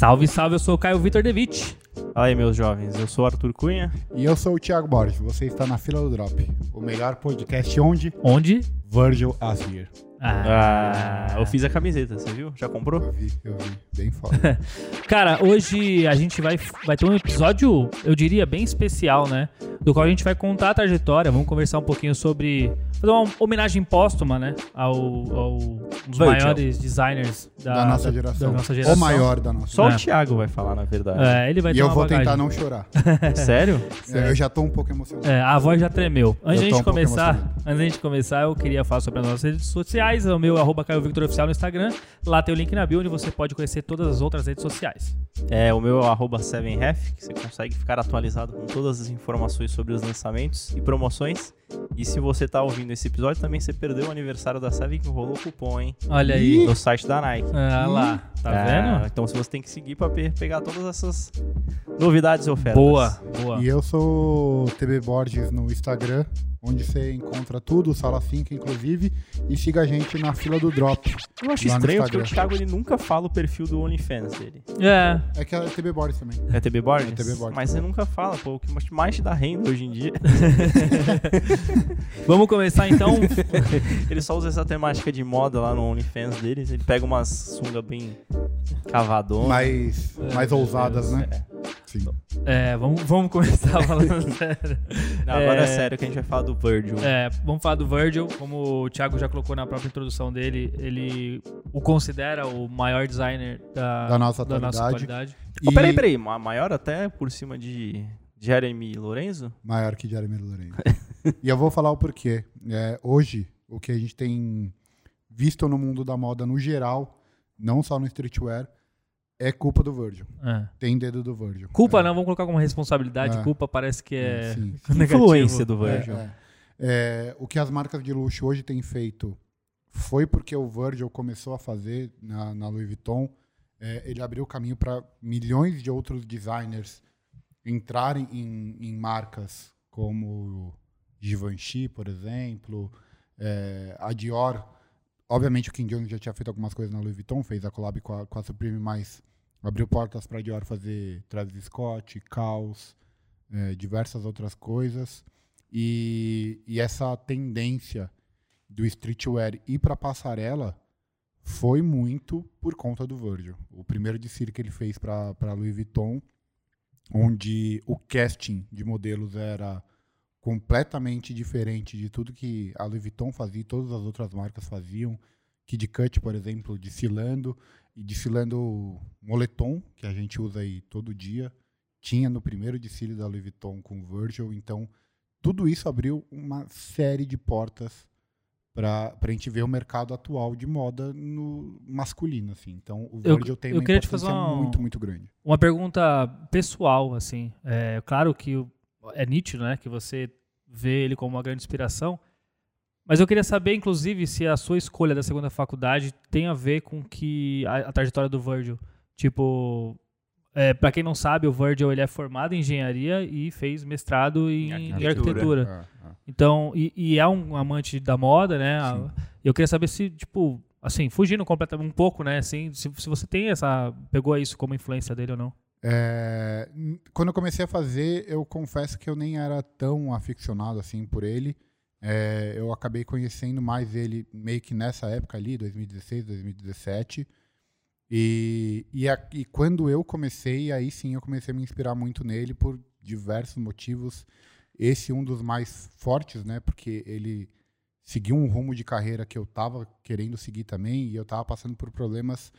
Salve, salve, eu sou o Caio Vitor Devitt. Fala aí, meus jovens. Eu sou o Arthur Cunha. E eu sou o Thiago Borges. Você está na fila do Drop. O melhor podcast onde Onde? Virgil as here. Ah, eu fiz a camiseta, você viu? Já comprou? Eu vi, eu vi. Bem foda. Cara, hoje a gente vai, vai ter um episódio, eu diria, bem especial, né? Do qual a gente vai contar a trajetória, vamos conversar um pouquinho sobre. Fazer uma homenagem póstuma, né? Ao, ao um dos Virgil. maiores designers da, Da nossa da- geração. da nossa geração. O maior da nossa. Só É. o Thiago vai falar, na verdade. É, ele vai E eu uma vou bagagem. tentar não chorar. Sério? É, eu já tô um pouco emocionado. É, a voz já tremeu. Antes tô gente um começar, antes de gente começar, eu queria falar sobre as nossas redes sociais. É o meu arroba Caio Victor Oficial no Instagram. Lá tem o link na bio onde você pode conhecer todas as outras redes sociais. É o meu arroba 7ref, que você consegue ficar atualizado com todas as informações sobre os lançamentos e promoções. E se você tá ouvindo esse episódio, também você perdeu o aniversário da Seven que rolou cupom, hein? Olha aí. No site da Nike. Ah lá, tá Ah, vendo? Então se você tem que seguir pra pe- pegar todas essas novidades e ofertas. Boa, boa. E eu sou o TB Borges no Instagram, onde você encontra tudo, Sala 5 inclusive. E siga a gente na fila do Drop. Eu acho estranho porque o. Thiago ele nunca fala o perfil do OnlyFans dele. É, É que é TB Borges também. É TB Borges? É TB Borges. Mas você nunca fala, pô, o que mais- te dá renda hoje em dia. vamos começar então. ele só usa essa temática de moda lá no OnlyFans deles. Ele pega umas sunga bem cavadonas. Mais, mais ousadas, né? Sim. É, vamos, vamos começar falando sério. Não, agora é... É. sério que a gente vai falar do Virgil. É, vamos falar do Virgil. Como o Thiago já colocou na própria introdução dele, ele o considera o maior designer da, Da nossa da nossa atualidade. qualidade. Oh, E peraí, peraí. ma- Maior até por cima de Jeremy Lorenzo? Maior que Jeremy Lorenzo. e eu vou falar o porquê. É, hoje, o que a gente tem visto no mundo da moda no geral, não só no streetwear, é culpa do Virgil. É. Tem dedo do Virgil. Culpa é, não, vamos colocar como responsabilidade. É. Culpa parece que é Sim. negativo. Influência do É, Virgil. é. É, o que as marcas de luxo hoje têm feito foi porque o Virgil começou a fazer na, na Louis Vuitton. É, ele abriu o caminho para milhões de outros designers entrarem em, em marcas como Givenchy, por exemplo, é, a Dior. Obviamente o Kim Jones já tinha feito algumas coisas na Louis Vuitton, fez a collab com a, com a Supreme, mas abriu portas para Dior fazer Travis Scott, Caos, é, diversas outras coisas. E, e essa tendência do streetwear ir para passarela foi muito por conta do Virgil. O primeiro desfile que ele fez para Louis Vuitton, onde o casting de modelos era completamente diferente de tudo que a Louis Vuitton fazia e todas as outras marcas faziam. Kid Cut, por exemplo, desfilando e desfilando moletom, que a gente usa aí todo dia. Tinha no primeiro desfile da Louis Vuitton com o Virgil, então tudo isso abriu uma série de portas para a gente ver o mercado atual de moda no masculino, assim. Então, o Eu- Virgil tem eu uma queria te fazer uma- muito, muito grande. Uma pergunta pessoal, assim. É claro que é nítido, né? Que você vê ele como uma grande inspiração. Mas eu queria saber, inclusive, se a sua escolha da segunda faculdade tem a ver com que a, a trajetória do Virgil. Tipo, é, para quem não sabe, o Virgil ele é formado em engenharia e fez mestrado em, Em em arquitetura. arquitetura. É, é. Então, e, e é um amante da moda, né? Sim. Eu queria saber se, tipo, assim, fugindo completamente um pouco, né? Assim, se, se você tem essa. pegou isso como influência dele ou não. É, quando eu comecei a fazer, eu confesso que eu nem era tão aficionado assim por ele. É, eu acabei conhecendo mais ele meio que nessa época ali, 2016, 2017. E, e, a- e quando eu comecei, aí sim eu comecei a me inspirar muito nele por diversos motivos. Esse um dos mais fortes, né? Porque ele seguiu um rumo de carreira que eu estava querendo seguir também e eu estava passando por problemas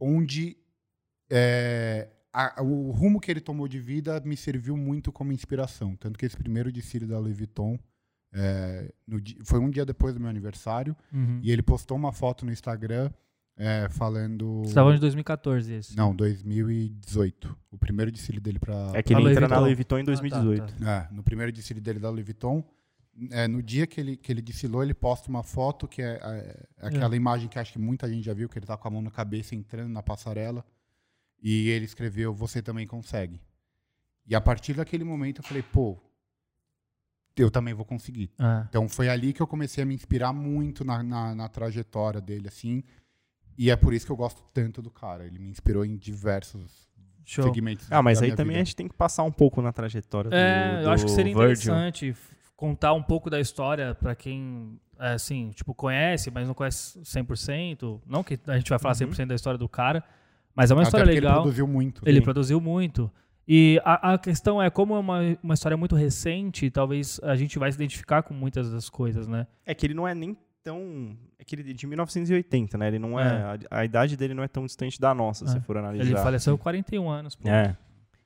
onde é, a- o rumo que ele tomou de vida me serviu muito como inspiração. Tanto que esse primeiro desfile da Louis Vuitton é, no foi um dia depois do meu aniversário e ele postou uma foto no Instagram é, falando. Você estava de 2014 esse. Não, 2018. O primeiro desfile dele para. É que ele entra na. Louis Vuitton em Ah, 2018. tá, tá. É, no primeiro desfile dele da Louis Vuitton. é, no dia que ele, que ele desfilou, ele posta uma foto que é, é, aquela imagem que acho que muita gente já viu, que ele tá com a mão na cabeça entrando na passarela. E ele escreveu: Você também consegue. E a partir daquele momento eu falei, pô, eu também vou conseguir. É. Então foi ali que eu comecei a me inspirar muito na, na, na trajetória dele, assim. E é por isso que eu gosto tanto do cara. Ele me inspirou em diversos Show. segmentos. Ah, mas da aí minha também a vida. gente tem que passar um pouco na trajetória do, É, eu acho que do seria Virgil. interessante contar um pouco da história pra quem, é, assim, tipo, conhece, mas não conhece 100%. Não que a gente vai falar Uhum. 100% da história do cara, mas é uma Até história porque legal. Ele produziu muito. Ele Sim. produziu muito. E a, a questão é, como é uma, uma história muito recente, talvez a gente vai se identificar com muitas das coisas, né? É que ele não é nem tão. É que ele é de 1980, né? Ele não é. A, a idade dele não é tão distante da nossa, É. se for analisar. Ele faleceu com 41 anos. Pô. É.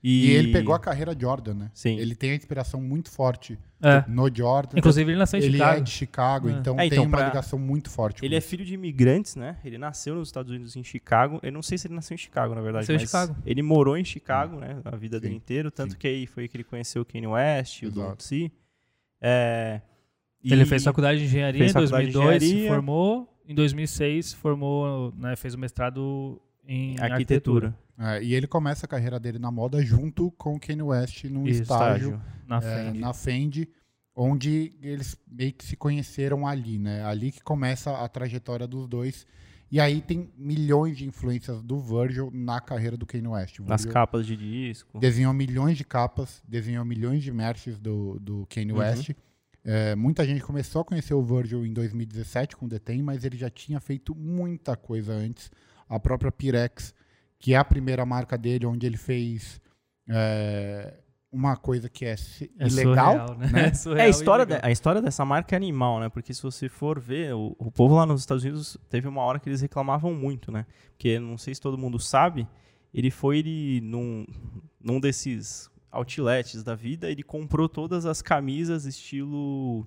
E ele pegou a carreira Jordan, né? Sim. Ele tem a inspiração muito forte É. no Jordan. Inclusive, ele nasceu em ele Chicago. é de Chicago, É. então É, tem então, uma pra- ligação muito forte. Ele com é isso. filho de imigrantes, né? Ele nasceu nos Estados Unidos em Chicago. Eu não sei se ele nasceu em Chicago, na verdade. Nasceu em Chicago. Ele morou em Chicago, né? A vida dele Sim, inteira. Tanto sim. que aí foi que ele conheceu o Kanye West, o Exato. Don C. É, e- Ele fez faculdade de engenharia fez em faculdade de 2002, se formou. Em 2006, formou, né, fez o mestrado em arquitetura. É, e ele começa a carreira dele na moda junto com o Kanye West num Isso, estágio na é, frente. na Fendi, onde eles meio que se conheceram ali, né? Ali que começa a trajetória dos dois. E aí tem milhões de influências do Virgil na carreira do Kanye West. Nas capas de disco. Desenhou milhões de capas, desenhou milhões de merches do, do Kanye Uhum. West. É, muita gente começou a conhecer o Virgil em 2017 com o Ten, mas ele já tinha feito muita coisa antes. A própria Pirex, que é a primeira marca dele, onde ele fez é, uma coisa que é, É ilegal, surreal, né? né? É, surreal É, a história, de- a história dessa marca é animal, né? Porque se você for ver, o, o povo lá nos Estados Unidos teve uma hora que eles reclamavam muito, né? Porque não sei se todo mundo sabe, ele foi ele, num, num desses outlets da vida, ele comprou todas as camisas estilo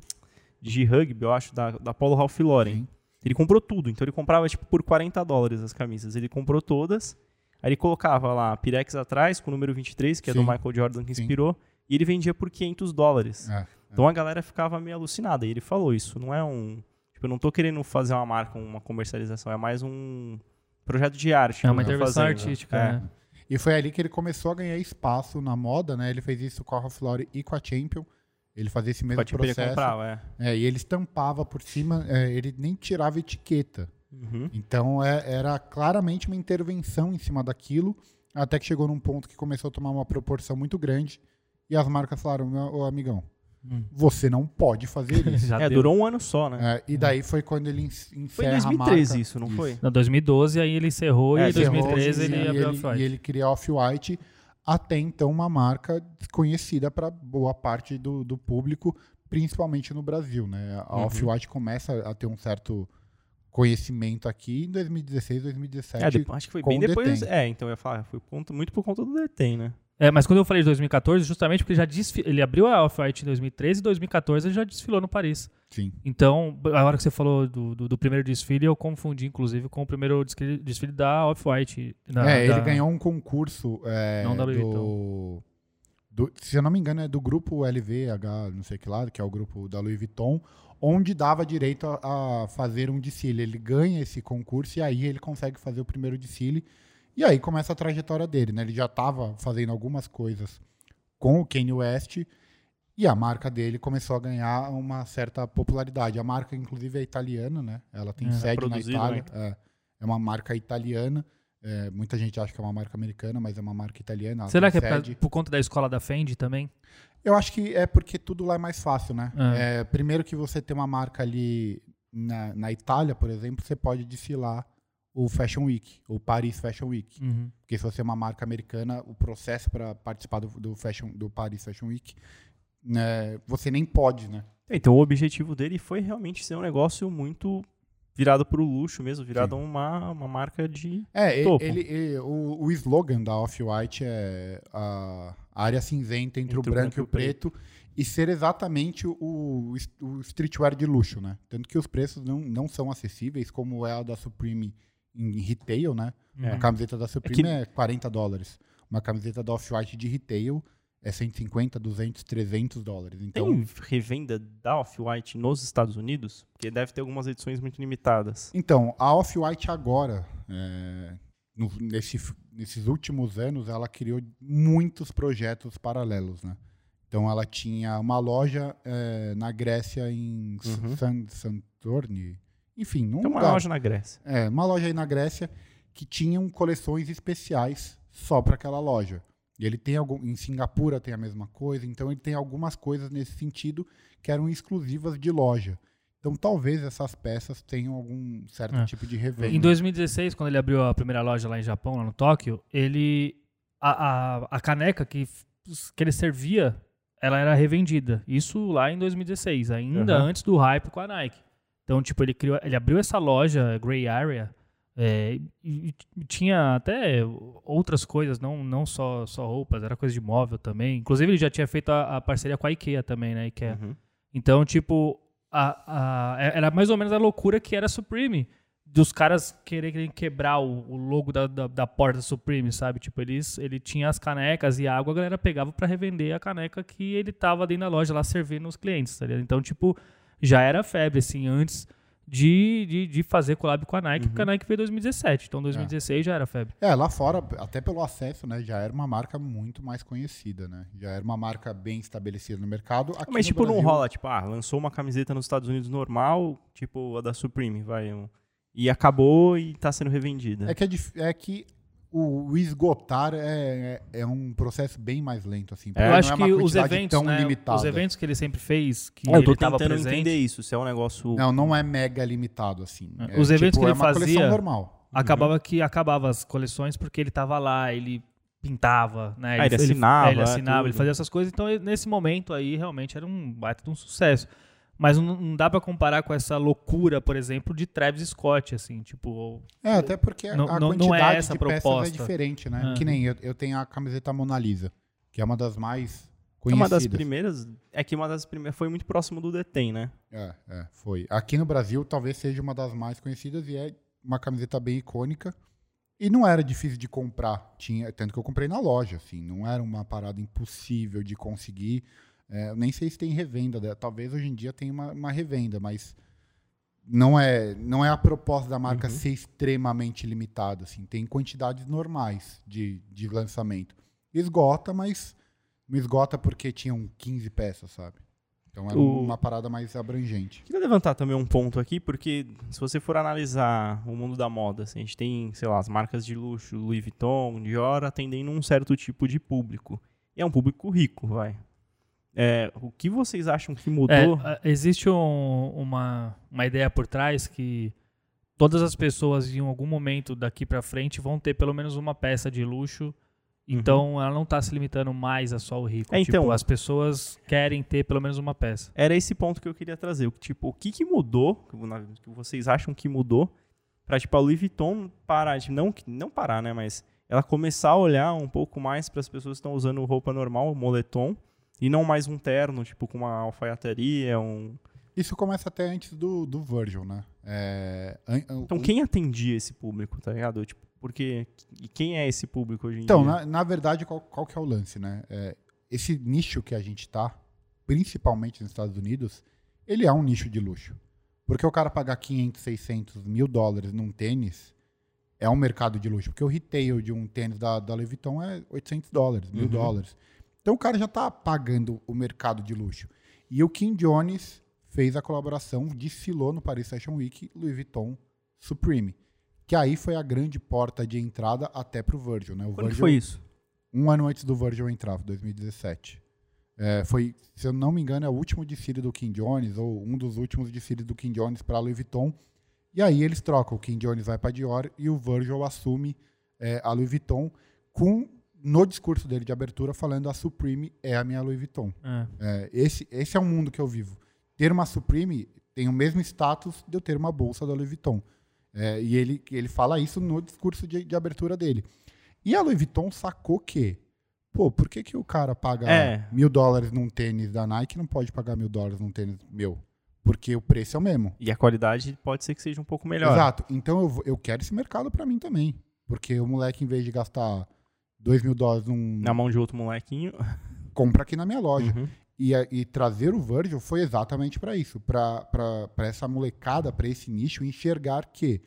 de rugby, eu acho, da, da Polo Ralph Lauren. Sim. Ele comprou tudo, então ele comprava tipo por 40 dólares as camisas. Ele comprou todas, aí ele colocava lá Pirex atrás com o número 23, que é do Sim. Michael Jordan que Sim. inspirou, e ele vendia por 500 dólares. É. Então a galera ficava meio alucinada. E ele falou isso, não é um. Tipo, eu não tô querendo fazer uma marca, uma comercialização, é mais um projeto de arte. É uma intervenção fazendo. artística, É. né? E foi ali que ele começou a ganhar espaço na moda, né? Ele fez isso com a Ralph Lauren e com a Champion. Ele fazia esse mesmo Pode ele processo. comprava, é. É, e ele estampava por cima, é, ele nem tirava etiqueta. Uhum. Então é- era claramente uma intervenção em cima daquilo, até que chegou num ponto que começou a tomar uma proporção muito grande e as marcas falaram: "Meu- ô amigão, Hum. você não pode fazer isso. Já É, deu. durou um ano só, né? É, e daí foi quando ele en- encerra Foi em a 2013 marca. isso, não foi? Não, 2012, aí ele encerrou É, e em encerrou, 2013 e, ele e abriu a ele, Off-White. e ele cria a Off-White, até então uma marca desconhecida para boa parte do, do público, principalmente no Brasil. Né? A Uhum. Off-White começa a ter um certo conhecimento aqui em 2016, 2017. É, depois- acho que foi com bem depois. Detém. É, então eu ia falar, foi muito por conta do Detém, né? É, mas quando eu falei de 2014, justamente porque ele já desfi- ele abriu a Off-White em 2013 e 2014 ele já desfilou no Paris. Sim. Então, a hora que você falou do, do, do primeiro desfile, eu confundi, inclusive, com o primeiro desfile, desfile da Off-White. na- é, da- ele ganhou um concurso é, Não da Louis do, do- Se eu não me engano, é do grupo LVH, não sei que lá, que é o grupo da Louis Vuitton, onde dava direito a, a fazer um desfile. Ele ganha esse concurso e aí ele consegue fazer o primeiro desfile. E aí começa a trajetória dele, né? Ele já estava fazendo algumas coisas com o Kanye West e a marca dele começou a ganhar uma certa popularidade. A marca, inclusive, é italiana, né? Ela tem É, sede na Itália. É, é uma marca italiana. É, muita gente acha que é uma marca americana, mas é uma marca italiana. Será que é por, sede. por conta da escola da Fendi também? Eu acho que é porque tudo lá é mais fácil, né? É. É, primeiro que você tem uma marca ali na, na Itália, por exemplo, você pode desfilar o Fashion Week, o Paris Fashion Week. Uhum. Porque se você é uma marca americana, o processo para participar do, do, fashion, do Paris Fashion Week, né, você nem pode, né? Então o objetivo dele foi realmente ser um negócio muito virado pro luxo mesmo, virado uma, uma marca de. É, Topo. ele, e- o, o slogan da Off-White é a área cinzenta entre, o branco e o preto e ser exatamente o, o, o streetwear de luxo, né? Tanto que os preços não, não são acessíveis, como é a da Supreme em retail, né? É. Uma camiseta da Supreme que- é, 40 dólares. Uma camiseta da Off-White de retail é 150, 200, 300 dólares. Então, Tem revenda da Off-White nos Estados Unidos? Porque deve ter algumas edições muito limitadas. Então, a Off-White agora, é, no- nesse, nesses últimos anos, ela criou muitos projetos paralelos, né? Então ela tinha uma loja é, na Grécia em Uhum. San, Santorni, enfim, Tem uma lugar. loja na Grécia. É, uma loja aí na Grécia que tinham coleções especiais só para aquela loja. E ele tem algum. Em Singapura tem a mesma coisa, então ele tem algumas coisas nesse sentido que eram exclusivas de loja. Então talvez essas peças tenham algum certo É. tipo de revenda. Em 2016, quando ele abriu a primeira loja lá em Japão, lá no Tóquio, ele. A, a, a caneca que, que ele servia, ela era revendida. Isso lá em 2016, ainda Aham. antes do hype com a Nike. Então, tipo, ele, criou, ele abriu essa loja, Grey Area, é, e, e tinha até outras coisas, não, não só, só roupas, era coisa de móvel também. Inclusive, ele já tinha feito a, a parceria com a IKEA também, né? IKEA. Uhum. Então, tipo, a, a- é- era mais ou menos a loucura que era a Supreme. Dos caras quererem quebrar o, o logo da, da, da porta Supreme, sabe? Tipo, eles, ele tinha as canecas e a água, a galera pegava pra revender a caneca que ele tava dentro da loja lá servindo os clientes, tá ligado? Então, tipo, já era febre, assim, antes de, de, de fazer collab com a Nike, porque a Nike veio em 2017. Então, 2016 já era febre. É, lá fora, até pelo acesso, né, já era uma marca muito mais conhecida, né? Já era uma marca bem estabelecida no mercado. Aqui Mas, no tipo, não Brasil- rola, tipo, ah, lançou uma camiseta nos Estados Unidos normal, tipo a da Supreme, vai. um- e acabou e tá sendo revendida. É que, é, dif- é que o, o esgotar é, é, é um processo bem mais lento, assim. É, Eu acho é que os eventos, tão né, limitada. os eventos que ele sempre fez, que É, eu tô ele tava tentando presente, entender isso, se é um negócio... Não, não é mega limitado, assim. É, É, os eventos tipo, que é ele uma coleção fazia- normal. acabava que acabava as coleções porque ele tava lá, ele pintava, né? Ah, ele assinava, é, ele assinava, ele fazia essas coisas. Então, ele- nesse momento aí, realmente era um baita de um sucesso. Mas não, não dá pra comparar com essa loucura, por exemplo, de Travis Scott, assim, tipo... É, até porque Não- a não- não é quantidade essa de peças é proposta. diferente, né? Que nem eu, eu tenho a camiseta Mona Lisa, que é uma das mais É conhecidas. uma das primeiras... É que uma das primeiras foi muito próximo do Detém, né? É, é, foi. Aqui no Brasil talvez seja uma das mais conhecidas e é uma camiseta bem icônica. E não era difícil de comprar, tinha, tanto que eu comprei na loja, assim, não era uma parada impossível de conseguir. É, eu nem sei se tem revenda, talvez hoje em dia tenha uma, uma revenda, mas não é, não é a proposta da marca Uhum. ser extremamente limitada, assim, tem quantidades normais de, de lançamento. Esgota, mas não esgota porque tinham 15 peças, sabe? Então era O- uma parada mais abrangente. Queria levantar também um ponto aqui, porque se você for analisar o mundo da moda, assim, a gente tem, sei lá, as marcas de luxo, Louis Vuitton, Dior, atendendo um certo tipo de público. E é um público rico, vai. É, o que vocês acham que mudou? É, é, existe um- uma, uma ideia por trás que todas as pessoas em algum momento daqui pra frente vão ter pelo menos uma peça de luxo. Então ela não tá se limitando mais a só o rico. É, então- tipo, as pessoas querem ter pelo menos uma peça. Era esse ponto que eu queria trazer. O que, Tipo, o que, que mudou, que na- que vocês acham que mudou, pra, tipo, a Louis Vuitton parar, de, não, não parar, né, mas ela começar a olhar um pouco mais para as pessoas que estão usando roupa normal, moletom, e não mais um terno, tipo, com uma alfaiataria, um... Isso começa até antes do, do Virgil, né? É, Então, quem atendia esse público, tá ligado? Tipo, porque... E quem é esse público hoje em Então, dia? na, na verdade, qual, qual que é o lance, né? É, esse nicho que a gente tá, principalmente nos Estados Unidos, ele é um nicho de luxo. Porque o cara pagar 500, 600 mil dólares num tênis é um mercado de luxo. Porque o retail de um tênis da, da Louis Vuitton é 800 dólares, mil Uhum. dólares. Então o cara já tá pagando o mercado de luxo. E o Kim Jones fez a colaboração, desfilou no Paris Fashion Week Louis Vuitton Supreme. Que aí foi a grande porta de entrada até pro Virgil, né? O Quando Virgil, foi isso? um ano antes do Virgil entrar, 2017. É, foi, se eu não me engano, é o último desfile do Kim Jones, ou um dos últimos desfiles do Kim Jones para Louis Vuitton. E aí eles trocam, o Kim Jones vai para Dior e o Virgil assume é, a Louis Vuitton com, no discurso dele de abertura, falando a Supreme é a minha Louis Vuitton. É. É, esse, esse é o mundo que eu vivo. Ter uma Supreme tem o mesmo status de eu ter uma bolsa da Louis Vuitton. É, e ele, ele fala isso no discurso de, de abertura dele. E a Louis Vuitton sacou que, pô, por que, que o cara paga É. mil dólares num tênis da Nike e não pode pagar mil dólares num tênis meu? Porque o preço é o mesmo. E a qualidade pode ser que seja um pouco melhor. Exato. Então eu, eu quero esse mercado pra mim também. Porque o moleque, em vez de gastar dois mil dólares num. Na mão de outro molequinho. compra aqui na minha loja. Uhum. E, e trazer o Virgil foi exatamente para isso, para essa molecada, para esse nicho enxergar que,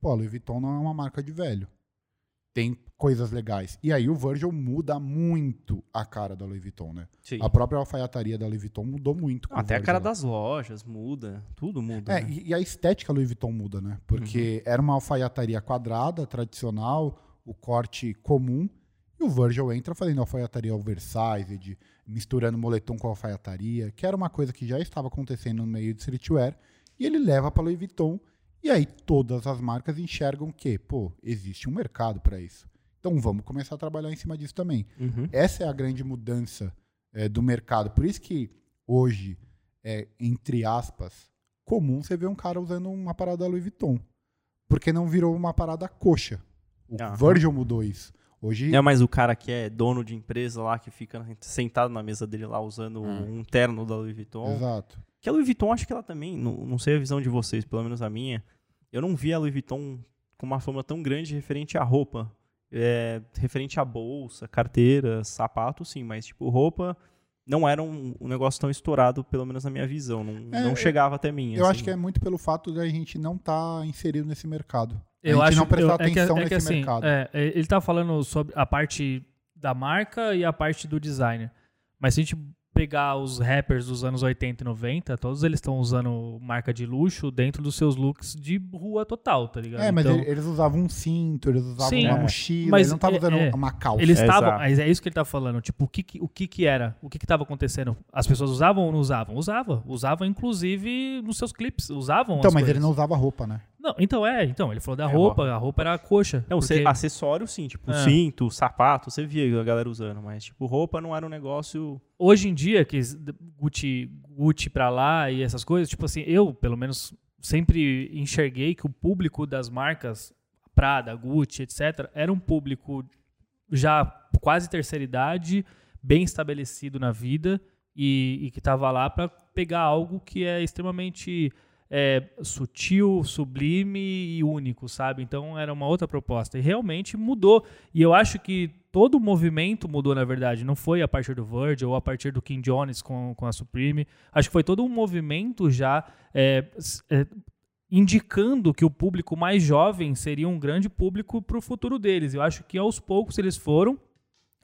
pô, a Louis Vuitton não é uma marca de velho. Tem coisas legais. E aí o Virgil muda muito a cara da Louis Vuitton, né? Sim. A própria alfaiataria da Louis Vuitton mudou muito. Até a cara lá. das lojas muda, tudo muda. É, né? e, e a estética Louis Vuitton muda, né? Porque era uma alfaiataria quadrada, tradicional, o corte comum, e o Virgil entra fazendo alfaiataria oversized, misturando moletom com alfaiataria, que era uma coisa que já estava acontecendo no meio de streetwear, e ele leva para Louis Vuitton, e aí todas as marcas enxergam que, pô, existe um mercado para isso. Então vamos começar a trabalhar em cima disso também. Uhum. Essa é a grande mudança é, do mercado. Por isso que hoje, é, entre aspas, comum você ver um cara usando uma parada Louis Vuitton. Porque não virou uma parada coxa. O. Virgil mudou isso. Hoje, É, mas o cara que é dono de empresa lá, que fica sentado na mesa dele lá usando um terno da Louis Vuitton. exato. Que a Louis Vuitton, acho que ela também, não, não sei a visão de vocês, pelo menos a minha, eu não vi a Louis Vuitton com uma fama tão grande referente à roupa. É, referente à bolsa, carteira, sapato, sim, mas tipo, roupa não era um, um negócio tão estourado, pelo menos na minha visão. Não, É, não eu- chegava até mim. Eu assim. acho que é muito pelo fato de a gente não estar inserido nesse mercado. Eu a gente acho não prestar eu- é que- atenção é que, nesse assim, mercado. é, é, ele tá falando sobre a parte da marca e a parte do designer. Mas se a gente pegar os rappers dos anos 80 e 90, todos eles estão usando marca de luxo dentro dos seus looks de rua total, tá ligado? É, mas Então, ele- eles usavam um cinto, eles usavam Sim. uma É. mochila, Mas eles não estavam é- usando é. uma calça. Eles estavam, mas é isso que ele tá falando. Tipo, o que que, o que, que era? O que que tava acontecendo? As pessoas usavam ou não usavam? Usava. Usava, inclusive, nos seus clipes. Usavam Então, as mas coisas. ele não usava roupa, né? Não, então é. Então, ele falou da É, roupa. A roupa era a coxa. Não, porque- cê- acessório sim, tipo É. cinto, sapato, você via a galera usando, mas tipo roupa não era um negócio. hoje em dia, que Gucci, Gucci pra lá e essas coisas, tipo assim, eu, pelo menos, sempre enxerguei que o público das marcas Prada, Gucci, etc., era um público já quase terceira idade, bem estabelecido na vida e, e que estava lá para pegar algo que é extremamente é, sutil, sublime e único, sabe? Então era uma outra proposta. E realmente mudou. E eu acho que todo o movimento mudou, na verdade. Não foi a partir do Virgil ou a partir do King Jones com, com a Supreme. Acho que foi todo um movimento já é, é, indicando que o público mais jovem seria um grande público para o futuro deles. Eu acho que aos poucos eles foram.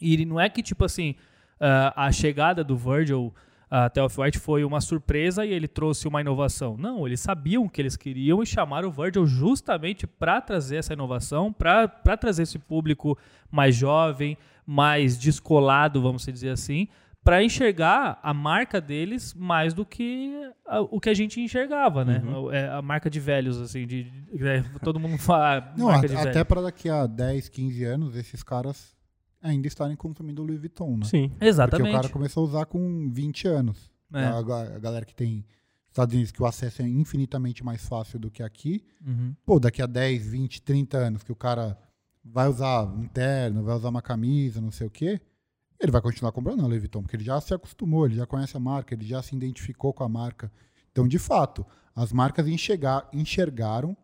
E não é que, tipo assim, ah, a chegada do Virgil até Off-White foi uma surpresa e ele trouxe uma inovação. Não, eles sabiam o que eles queriam e chamaram o Virgil justamente para trazer essa inovação, para trazer esse público mais jovem, mais descolado, vamos dizer assim, para enxergar a marca deles mais do que a- o que a gente enxergava, né? É a marca de velhos, assim, de, de- é, todo mundo fala Não, a- de até para daqui a 10, 15 anos, esses caras ainda estarem consumindo Louis Vuitton, né? Sim. Porque Exatamente. o cara começou a usar com 20 anos. É. A, a galera que tem Estados Unidos, que o acesso é infinitamente mais fácil do que aqui. Uhum. Pô, daqui a 10, 20, 30 anos que o cara vai usar um terno, vai usar uma camisa, não sei o quê, ele vai continuar comprando a Louis Vuitton, porque ele já se acostumou, ele já conhece a marca, ele já se identificou com a marca. Então, de fato, as marcas enxergar, enxergaram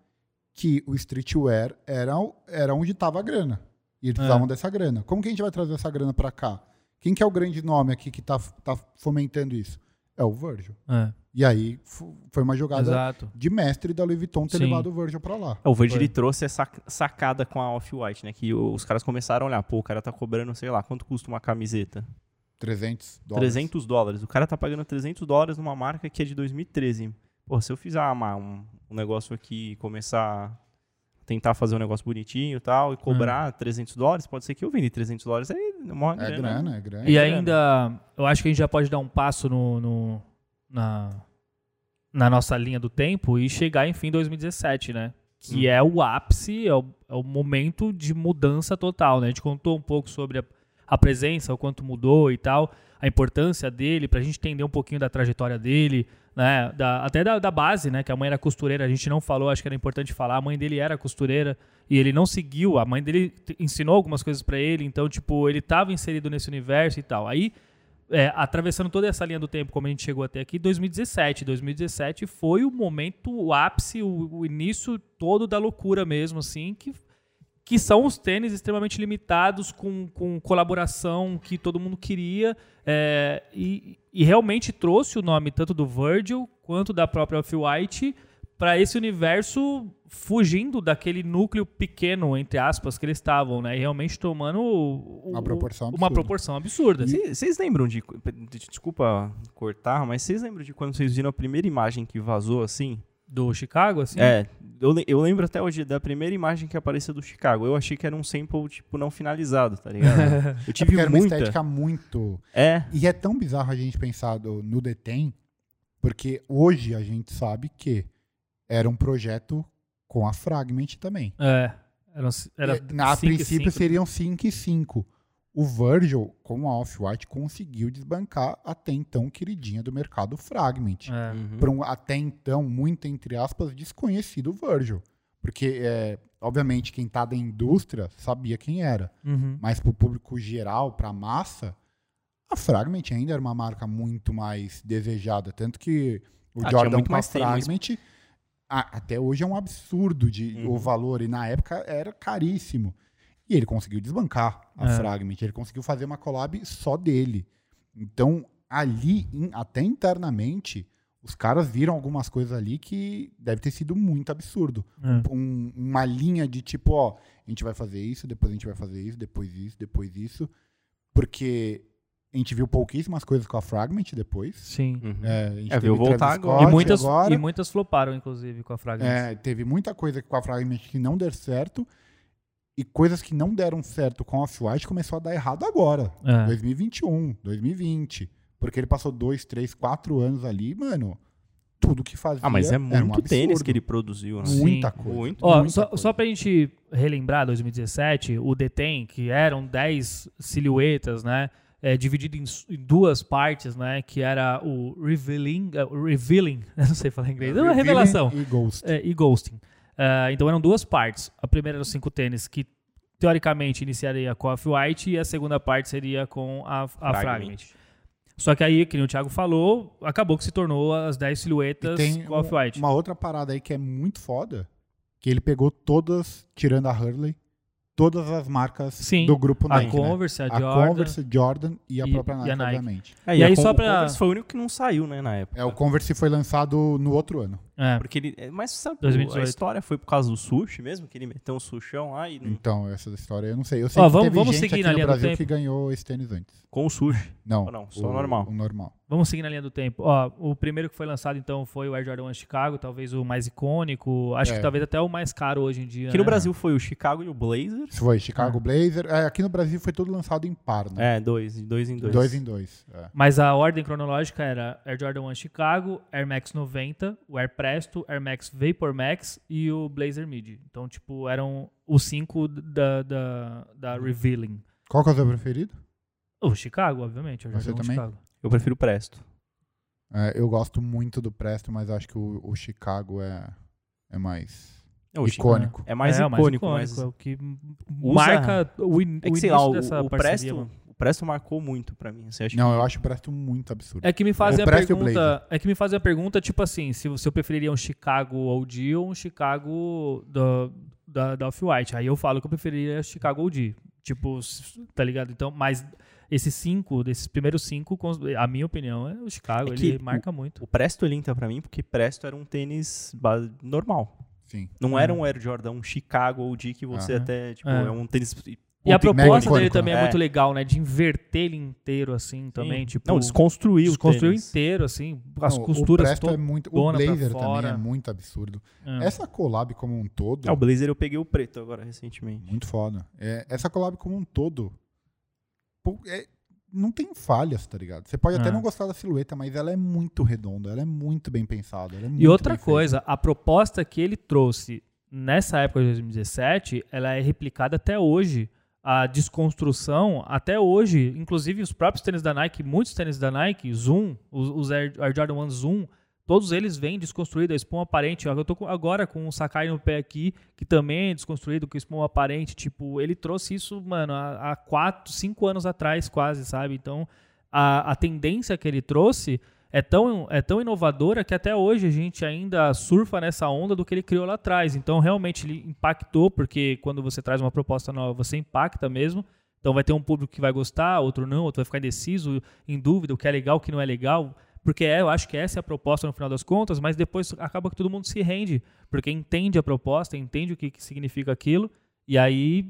que o streetwear era, o- era onde estava a grana. E eles É. precisavam dessa grana. Como que a gente vai trazer essa grana para cá? Quem que é o grande nome aqui que está tá fomentando isso? É o Virgil. É, E aí foi uma jogada exato. de mestre da Louis Vuitton ter Sim. levado o Virgil para lá. É, O Virgil trouxe essa sacada com a Off-White, né? Que os caras começaram a olhar, pô, o cara tá cobrando, sei lá, quanto custa uma camiseta? 300 dólares. 300 dólares. O cara tá pagando 300 dólares numa marca que é de 2013. Pô, se eu fizer uma- um, um negócio aqui e começar tentar fazer um negócio bonitinho e tal, e cobrar 300 dólares, pode ser que eu venda 300 dólares, aí é uma É grana. grana, é grana. E grana. ainda, eu acho que a gente já pode dar um passo no, no- na, na nossa linha do tempo e chegar, enfim, em 2017, né? Que Hum. é o ápice, é o, é o momento de mudança total, né? A gente contou um pouco sobre a, a presença, o quanto mudou e tal, a importância dele, pra gente entender um pouquinho da trajetória dele, né? Da- até da, da base, né? Que a mãe era costureira, a gente não falou, acho que era importante falar, a mãe dele era costureira e ele não seguiu, a mãe dele ensinou algumas coisas pra ele, então, tipo, ele tava inserido nesse universo e tal. Aí, é, atravessando toda essa linha do tempo, como a gente chegou até aqui, 2017. 2017 foi o momento, o ápice, o, o início todo da loucura mesmo, assim, que, que são os tênis extremamente limitados, com, com colaboração que todo mundo queria, é, e, e realmente trouxe o nome tanto do Virgil quanto da própria Off-White para esse universo fugindo daquele núcleo pequeno, entre aspas, que eles estavam, né? E realmente tomando o- Uma proporção uma absurda. proporção absurda. Cê- Vocês lembram de. Desculpa cortar, mas vocês lembram de quando vocês viram a primeira imagem que vazou assim? Do Chicago, assim? É, eu, eu lembro até hoje da primeira imagem que apareceu do Chicago. Eu achei que era um sample, tipo, não finalizado, tá ligado? Eu É tive porque era uma muita. estética muito. É, E é tão bizarro a gente pensar do- no Detem, porque hoje a gente sabe que era um projeto com a Fragment também. É. Era, era E, Na cinco e princípio cinco. seriam 5 e 5. O Virgil, com a Off-White, conseguiu desbancar a até então queridinha do mercado Fragment. É. uhum. Para um até então, muito entre aspas, desconhecido Virgil. Porque, é, obviamente, quem tá da indústria sabia quem era. Uhum. Mas para o público geral, para a massa, a Fragment ainda era uma marca muito mais desejada. Tanto que o Ah, Jordan com a mais tempo, mas- Fragment a- até hoje é um absurdo de Uhum. o valor. E na época era caríssimo. E ele conseguiu desbancar a É. Fragment. Ele conseguiu fazer uma collab só dele. Então, ali, in- até internamente, os caras viram algumas coisas ali que deve ter sido muito absurdo É. um- uma linha de tipo, ó, a gente vai fazer isso, depois a gente vai fazer isso, depois isso, depois isso. Porque a gente viu pouquíssimas coisas com a Fragment depois. Sim. Uhum. É, a gente É, teve voltar agora. E muitas, agora. e muitas floparam, inclusive, com a Fragrance. É, teve muita coisa com a Fragment que não deu certo. E coisas que não deram certo com a Off-White começou a dar errado agora. É. 2021, 2020. Porque ele passou dois, três, quatro anos ali, mano. Tudo que fazia. Ah, mas é era um muito tênis que ele produziu, né? Sim. Muita coisa. Muito. Ó, muita só, coisa. só pra gente relembrar 2017, o Detem, que eram 10 silhuetas, né? É, dividido em, em duas partes, né? Que era o revealing, o revealing, não sei falar inglês, é uma revelação. E Ghost. É, e ghosting. Ah, então eram duas partes. A primeira eram cinco tênis que teoricamente iniciaria com a Off-White e a segunda parte seria com a, a Fragment. Fragment. Só que aí, que nem o Thiago falou, acabou que se tornou as 10 E silhuetas tem com um- a Off-White. uma outra parada aí que é muito foda, que ele pegou todas, tirando a Hurley, todas as marcas Sim, do grupo A Nike, né? Converse, a A Jordan. Converse, Jordan e a e- própria e a Nike, Nike. obviamente. É, E a aí, só o pra- Converse foi o único que não saiu, né, na época. É, o Converse foi lançado no outro ano. É. Porque ele. é, Mas sabe, 2018. a história foi por causa do sushi mesmo, que ele meteu um sushão lá e. não- Então, essa história eu não sei. Eu sei Ó, que vamos- teve vamos gente seguir aqui na no linha do Brasil tempo. que ganhou esse tênis antes. Com o sushi. Não, Ou não, só o, normal. O normal. Vamos seguir na linha do tempo. Ó, o primeiro que foi lançado então foi o Air Jordan 1 Chicago, talvez o mais icônico, acho É. que talvez até o mais caro hoje em dia. Aqui no né? Brasil foi o Chicago e o Blazer. Foi Chicago Blazer. É, aqui no Brasil foi tudo lançado em par, né? É, dois, dois em dois. Dois em dois. é. Mas a ordem cronológica era Air Jordan 1 Chicago, Air Max 90, o Air Presto, Air Max Vapor Max e o Blazer Mid. Então, tipo, eram os cinco da, da, da Revealing. Qual que é o seu preferido? O Chicago, obviamente. Air Você Jordan 1 também? Chicago. Eu prefiro o Presto. É, eu gosto muito do Presto, mas acho que o, o Chicago é, é mais É, o icônico. É mais é, icônico, o mas. é o que Usa- marca o, in, É o que sei início lá, o, dessa o parceria, Presto. mano. O Presto marcou muito pra mim. Você acha Não, que... eu acho o Presto muito absurdo. É que me fazem O a o pergunta. É que me fazem a pergunta, tipo assim, se, se eu preferiria um Chicago OG ou um Chicago da, da, da Off-White. Aí eu falo que eu preferiria Chicago OG. Tipo, tá ligado? Então, mas esses cinco, desses primeiros cinco, a minha opinião é o Chicago. É ele marca muito. O Presto ele entra pra mim porque Presto era um tênis normal. Sim. Não Uhum. era um Air Jordan, um Chicago OG que você Aham. até, tipo, É. é, um tênis... E a proposta dele né? também é. É. muito legal, né? De inverter ele inteiro, assim, também. Sim. Tipo, Não, desconstruiu o desconstruiu tênis. inteiro, assim. As Não, costuras o Presto é todas. muito. O Blazer também é muito absurdo. É. Essa collab como um todo. É, o Blazer eu peguei o preto agora, recentemente. Muito foda. É, essa collab como um todo. é- não tem falhas, tá ligado? Você pode até É. não gostar da silhueta, mas ela é muito redonda, ela é muito bem pensada. ela é E muito outra bem feita. coisa, a proposta que ele trouxe nessa época de 2017, ela é replicada até hoje. A desconstrução, até hoje, inclusive os próprios tênis da Nike, muitos tênis da Nike, Zoom, os, Air, Jordan 1 Zoom, todos eles vêm desconstruídos, a espuma aparente. Eu tô agora com um Sakai no pé aqui, que também é desconstruído com espuma aparente. Tipo, ele trouxe isso, mano, há, há quatro, cinco anos atrás, quase, sabe? Então, a, a tendência que ele trouxe é tão, é tão inovadora que até hoje a gente ainda surfa nessa onda do que ele criou lá atrás. Então, realmente, ele impactou, porque quando você traz uma proposta nova, você impacta mesmo. Então, vai ter um público que vai gostar, outro não, outro vai ficar indeciso, em dúvida, o que é legal, o que não é legal. porque é, eu acho que essa é a proposta no final das contas, mas depois acaba que todo mundo se rende, porque entende a proposta, entende o que, que significa aquilo, e aí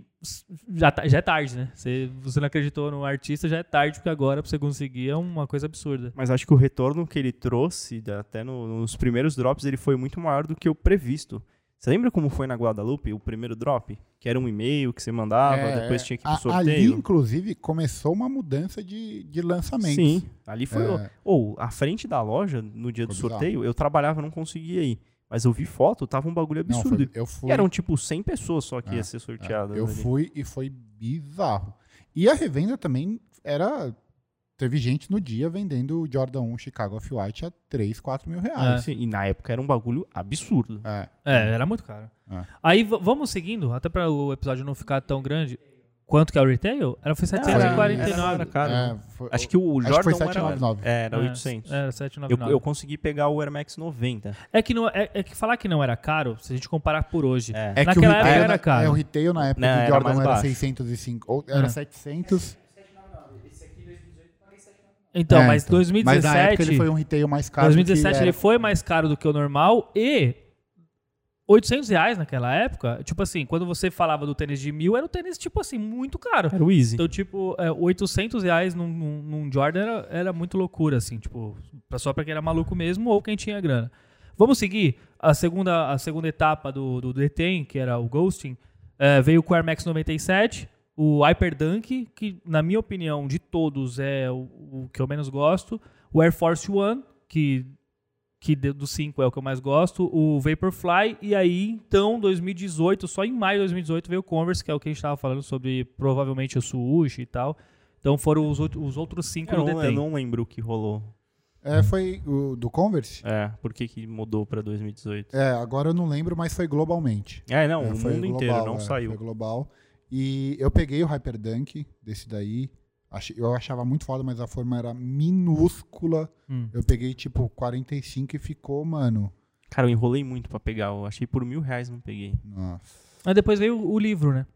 já, tá- já é tarde, né? Você, você não acreditou no artista, já é tarde, porque agora pra você conseguir é uma coisa absurda. Mas acho que o retorno que ele trouxe, da- até no- nos primeiros drops, ele foi muito maior do que o previsto. Você lembra como foi na Guadalupe, o primeiro drop? Que era um e-mail que você mandava, É, depois tinha que ir pro sorteio. Ali, inclusive, começou uma mudança de, de lançamentos. Sim, ali foi. É. Ou, a frente da loja, no dia do Foi bizarro. sorteio, eu trabalhava, não conseguia ir. Mas eu vi foto, tava um bagulho Não, absurdo. foi- eu fui, E eram tipo 100 pessoas só que É, ia ser sorteadas. eu ali. fui e foi bizarro. E a revenda também era. Teve gente no dia vendendo o Jordan 1 Chicago Off-White a 3, 4 mil reais. Sim, e na época era um bagulho absurdo. É. É, era muito caro. É. Aí vamos seguindo, até para o episódio não ficar tão grande. Quanto que é o retail? Era foi Era, 749. era caro. É, foi- Acho que o acho que Jordan foi não era, 799. é, era É, 800. Era Eu, 799. eu consegui pegar o Air Max 90. É que, não, é, é que falar que não era caro, se a gente comparar por hoje. É. É que o Naquela retail, época era caro. É, o retail na época Não, do era Jordan era baixo. 605, ou era É. 700. Então, É, mas então. 2017, Mas na época ele foi um retail mais caro. 2017 do que ele era. foi mais caro do que o normal e 800 reais naquela época, tipo assim, quando você falava do tênis de mil, era um tênis, tipo assim, muito caro. Era o Easy. Então, tipo, é, 800 reais num, num, num Jordan era, era muito loucura, assim, tipo, só pra quem era maluco mesmo ou quem tinha grana. Vamos seguir a segunda, a segunda etapa do, do Detem, que era o Ghosting. É, veio com o Air Max 97, o Hyper Dunk, que na minha opinião, de todos, é o, o que eu menos gosto. O Air Force One, que, que dos cinco é o que eu mais gosto. O Vaporfly. E aí, então, 2018, só em maio de 2018 veio o Converse, que é o que a gente estava falando sobre provavelmente o Swoosh e tal. Então foram os, os outros cinco Eu do não, eu não lembro o que rolou. É, foi o do Converse? É, por que, que mudou pra 2018? É, agora eu não lembro, mas foi globalmente. É, não, É, o foi mundo global, inteiro não é, saiu. Foi global. E eu peguei o Hyperdunk desse daí. Achei- Eu achava muito foda, mas a forma era minúscula. Hum. Eu peguei tipo 45 e ficou, mano. Cara, eu enrolei muito pra pegar. Eu achei por mil reais não peguei. Nossa. Aí depois veio o livro, né?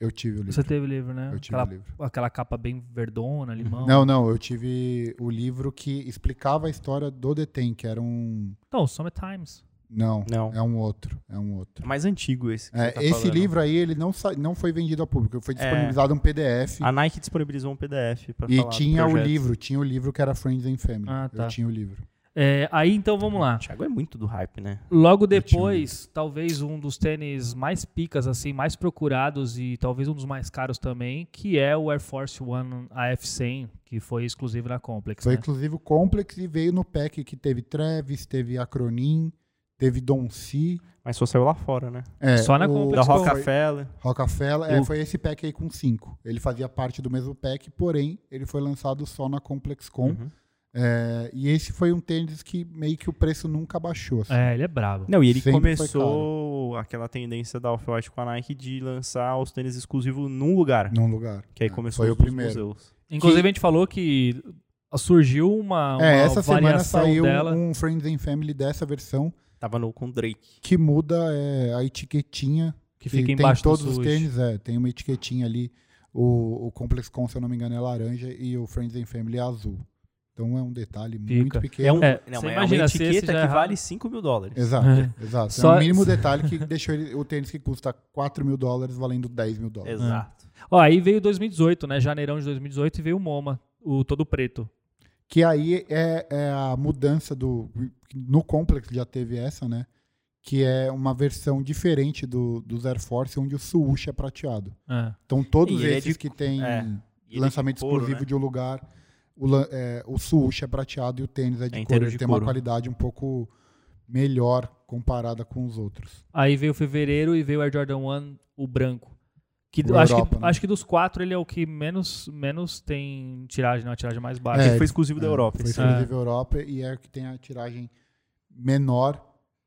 Eu tive o livro. Você teve o livro, né? Eu tive aquela, o livro. aquela capa bem verdona, limão. Não, não, eu tive o livro que explicava a história do Detem, que era um. Não, Summit Times. Não, Não. é um outro. É um outro. É mais antigo esse. que É, tá esse falando. livro aí, ele não, não foi vendido ao público, foi É. disponibilizado um PDF. A Nike disponibilizou um PDF pra E tinha o livro, tinha o livro que era Friends and Family. Ah, tá. Eu tinha o livro. É, aí então vamos lá. O Thiago é muito do hype, né? Logo depois, talvez um dos tênis mais picas, assim, mais procurados e talvez um dos mais caros também, que é o Air Force One AF100, que foi exclusivo na Complex. Foi né? inclusive o Complex e veio no pack que teve Travis, teve Acronym, teve Don C. Mas só saiu lá fora, né? É, Só na o- Complex Da Foi- Rockefeller. Rockefeller, é, foi esse pack aí com 5. Ele fazia parte do mesmo pack, porém, ele foi lançado só na Complex Com. Uhum. É, e esse foi um tênis que meio que o preço nunca baixou. assim. É, ele é brabo. Não, e ele Sempre começou aquela tendência da Off-White com a Nike de lançar os tênis exclusivos num lugar. Num lugar. Que aí É, começou foi os o primeiro. museus. Inclusive, a gente falou que surgiu uma, uma É, essa semana variação saiu dela. um Friends and Family dessa versão Tava no com Drake. que muda é, a etiquetinha Que fica tem embaixo do todos os tênis, é, tem uma etiquetinha ali. O, o Complex Com, se eu não me engano, é laranja e o Friends and Family é azul. Então é um detalhe Fica. muito pequeno. É, um, É, não, é imagina uma etiqueta que é errado. vale 5 mil dólares. Exato, É. exato. Só- É o mínimo detalhe que deixou ele- o tênis que custa 4 mil dólares valendo 10 mil dólares. Exato. Ó, aí veio 2018, né? Janeirão de 2018 e veio o MoMA, o todo preto. Que aí é, é a mudança do. No Complex já teve essa, né? Que é uma versão diferente do, dos Air Force, onde o swoosh é prateado. É. Então todos E ele é esses de- que tem é. Ele lançamento de couro, exclusivo né? de um lugar, o, é, o swoosh é prateado e o tênis é de É couro. Ele de tem couro. uma qualidade um pouco melhor comparada com os outros. Aí veio fevereiro e veio o Air Jordan 1, o branco. Que, Pro acho, Europa, que, né? acho que dos quatro ele é o que menos, menos tem tiragem, não, a tiragem mais baixa. É, Ele foi exclusivo da É, Europa. Foi exclusivo Europa e é o que tem a tiragem menor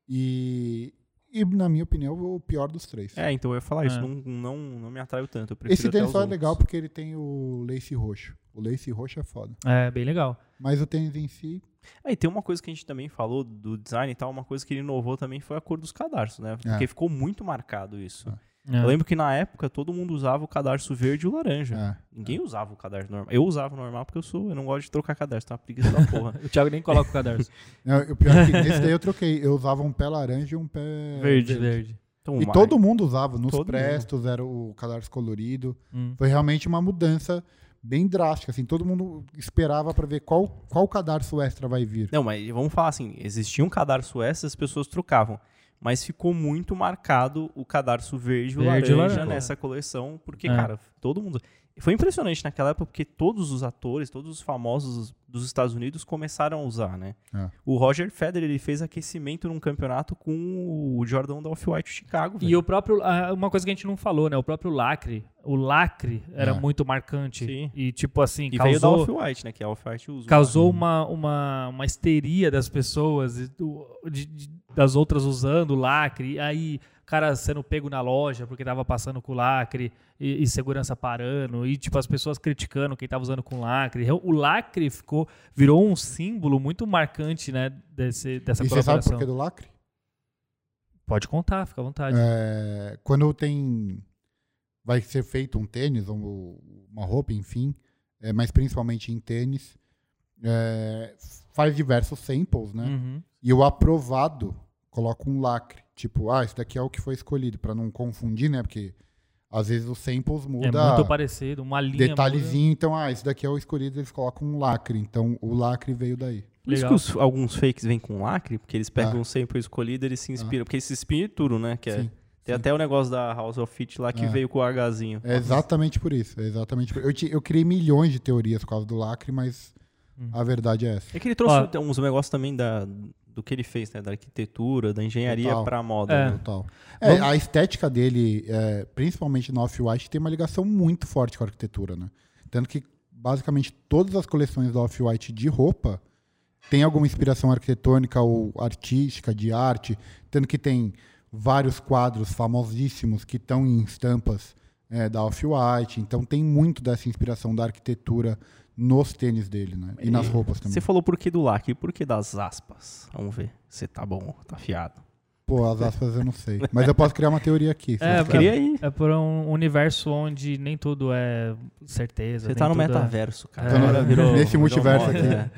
e, e, na minha opinião, o pior dos três. É, então eu ia falar isso. É. Não, não, não me atraiu tanto. Eu Esse tênis só é legal porque ele tem o lace roxo. O lace roxo é foda. É, bem legal. Mas o tênis em si, É, e tem uma coisa que a gente também falou do design e tal, uma coisa que ele inovou também foi a cor dos cadarços, né? É. Porque ficou muito marcado isso. É. É. Eu lembro que na época todo mundo usava o cadarço verde e o laranja. É. Ninguém usava o cadarço normal. Eu usava o normal porque eu sou, eu não gosto de trocar cadarço, tá uma preguiça da porra. O Thiago nem coloca o cadarço. Não, o pior é que nesse daí eu troquei. Eu usava um pé laranja e um pé Verde. Verde. Então, E todo mundo usava. Nos Todo prestos era o cadarço colorido. Hum. Foi realmente uma mudança bem drástica. Assim, todo mundo esperava para ver qual, qual cadarço extra vai vir. Não, mas vamos falar assim, existia um cadarço extra, as pessoas trocavam. Mas ficou muito marcado o cadarço verde e Verde laranja laranja. nessa coleção, porque, É. cara, todo mundo. Foi impressionante naquela época, porque todos os atores, todos os famosos dos Estados Unidos começaram a usar, né? É. O Roger Federer ele fez aquecimento num campeonato com o Jordan da Off-White Chicago. E velho. o próprio. ah, Uma coisa que a gente não falou, né? O próprio lacre. O lacre era É. muito marcante. Sim. E, tipo assim, E veio da causou. Off-White, né? Que a Off-White usa. causou uma, uma, uma histeria das pessoas, e de- de- das outras usando o lacre, e aí cara sendo pego na loja porque tava passando com lacre, e, e segurança parando, e tipo as pessoas criticando quem tava usando com lacre. O lacre ficou, virou um símbolo muito marcante, né, desse, dessa e você sabe colaboração. por que do lacre? Pode contar, fica à vontade. É, quando tem. Vai ser feito um tênis, ou uma roupa, enfim, é, mas principalmente em tênis, é, faz diversos samples, né? Uhum. E o aprovado coloca um lacre. Tipo, ah, esse daqui é o que foi escolhido, para não confundir, né? Porque às vezes os samples É mudam muito parecido, uma linha. detalhezinho, então, ah, esse daqui é o escolhido, eles colocam um lacre. Então o lacre veio daí. Por isso que os- alguns fakes vêm com lacre, porque eles pegam Ah. um sample escolhido eles se inspiram. Porque eles se inspiram em tudo, né? Que é- Sim. tem sim. até o negócio da House of Fit lá que Ah. veio com o Hzinho. É exatamente por isso. É exatamente por... eu, ti- eu criei milhões de teorias por causa do lacre, mas Hum. a verdade é essa. É que ele trouxe uns negócios também da, do que ele fez, né? Da arquitetura, da engenharia Total. pra moda. É. né? Total. É, Vamos- a estética dele, é, principalmente no Off-White, tem uma ligação muito forte com a arquitetura, né? Tanto que basicamente todas as coleções do Off-White de roupa tem alguma inspiração arquitetônica ou artística, de arte, tanto que tem vários quadros famosíssimos que estão em estampas é, da Off-White, então tem muito dessa inspiração da arquitetura nos tênis dele, né? E, nas roupas também. Você falou por que do lacre e por que das aspas? Vamos ver. Você tá bom, tá fiado. Pô, as aspas eu não sei. Mas eu posso criar uma teoria aqui. se É, você Queria quer. ir. É por um universo onde nem tudo é certeza. Você nem tá no tudo é- metaverso, cara. É. Agora virou, Nesse virou multiverso moda, aqui. né?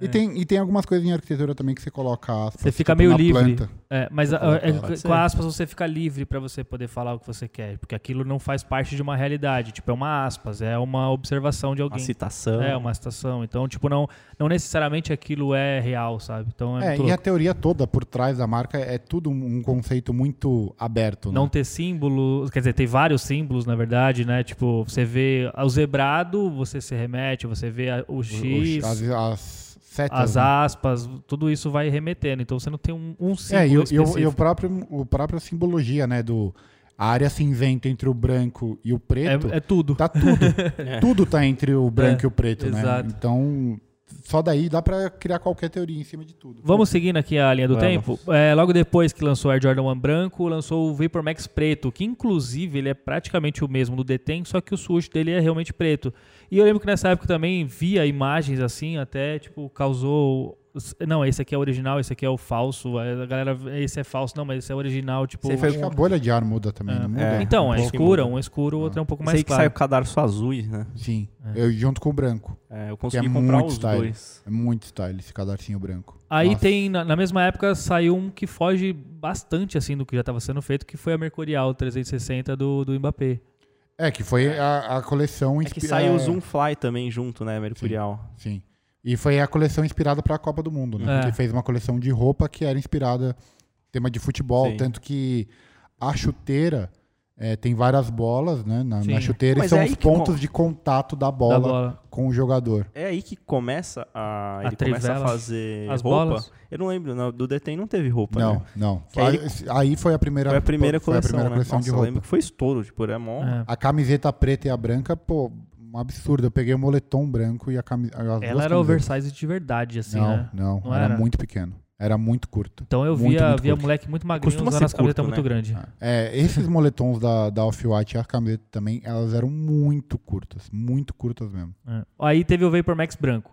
E, tem, e tem algumas coisas em arquitetura também que você coloca aspas. Você fica tipo, meio na livre. planta. É, mas a- é, com aspas você fica livre pra você poder falar o que você quer, porque aquilo não faz parte de uma realidade, tipo, é uma aspas, é uma observação de Uma alguém. citação. É uma citação. Então, tipo, não, não necessariamente aquilo é real, sabe? Então é, É, e a teoria toda por trás da marca é tudo um conceito muito aberto. não né? ter símbolos, quer dizer, tem vários símbolos, na verdade, né? Tipo, você vê o zebrado, você se remete, você vê o O- X, o- as, as setas. as né? aspas, tudo isso vai remetendo. Então você não tem um, um símbolo É, e, o- e, o- específico. e o próprio, o própria simbologia, né? Do, a área cinzenta entre o branco e o preto. é, é tudo. Tá tudo. É. Tudo tá entre o branco É, e o preto, né? exato. Então, só daí dá pra criar qualquer teoria em cima de tudo. Vamos seguindo aqui a linha do Vamos. tempo. É, logo depois que lançou o Air Jordan 1 branco, lançou o Vapor Max preto, que inclusive ele é praticamente o mesmo do Detém, só que o swoosh dele é realmente preto. E eu lembro que nessa época também via imagens assim, até tipo causou não, esse aqui é o original, esse aqui é o falso. Aí A galera, esse é falso, não, mas esse é o original, tipo. Você foi Acho que a bolha de ar muda também, É. não muda? É. Então, é Um pouco escura, um escuro, o outro é um pouco Sei mais que claro. saiu com cadarço azuis, né? Sim. É. Eu junto com o branco. É, eu consegui é comprar muito os style. dois. É muito style esse cadarcinho branco. Aí Nossa. tem, na, na mesma época, saiu um que foge bastante assim do que já estava sendo feito, que foi a Mercurial 360 do, do Mbappé. É, que foi a, a coleção É que saiu é, o Zoom Fly também junto, né, Mercurial? Sim. E foi a coleção inspirada para a Copa do Mundo, né? É. Ele fez uma coleção de roupa que era inspirada tema de futebol, Sim. tanto que a chuteira é, tem várias bolas, né, na, na chuteira Mas e são é os pontos com- de contato da Da bola, bola. com o jogador. É aí que começa a. A ele começa a fazer As roupa. bolas. Eu não lembro, não, do Detém não teve roupa, não, né? não. Aí- Aí, aí foi a primeira, Foi a primeira foi a coleção, primeira né? coleção Nossa, de eu roupa. lembro que foi estouro, tipo, era mó... É. A camiseta preta e a branca, pô, um absurdo. Eu peguei o moletom branco e a camiseta. Ela era oversize de verdade, assim, não, né? não, Não era, era? muito pequeno. Era muito curto. Então eu Muito, via, muito via curto. moleque muito magrinho Costuma usando ser as camisetas curto, muito né? grandes. É, esses moletons da, da Off-White e a camiseta também, elas eram muito curtas. Muito curtas mesmo. É. Aí teve o Vapor Max branco.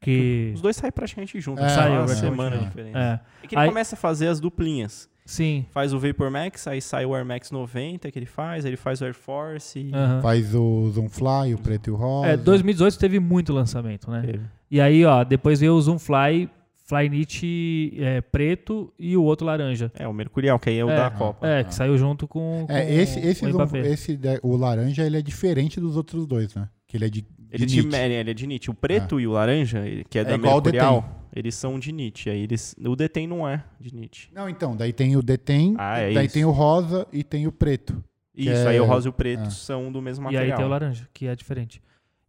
Que. Os dois saem praticamente juntos. É, saiu é, uma é, semana é. de diferença. É. É que ele Aí- começa a fazer as duplinhas. Sim. faz o Vapor Max, aí sai o Air Max 90 que ele faz, aí ele faz o Air Force. E... aham. Faz o Zoomfly, o preto e o rosa. É, 2018 teve muito lançamento, né? Teve. E aí, ó, depois veio o Zoomfly, Flyknit é, preto e o outro laranja. É, o Mercurial, que aí é o É. da Copa. É, que saiu junto com, com É, esse, esse, o esse o laranja, ele é diferente dos outros dois, né? Que ele é de, de Ele, é de, knit. é, ele é de NIT. O preto e o laranja, que é, É da Mercurial, eles são de NIT. Aí eles, o Detém não é de NIT. Não, então, daí tem o Detém, Ah, é daí isso. tem o rosa e tem o preto. Isso, é- aí o rosa e o preto é. são do mesmo E material. aí tem o laranja, que é diferente.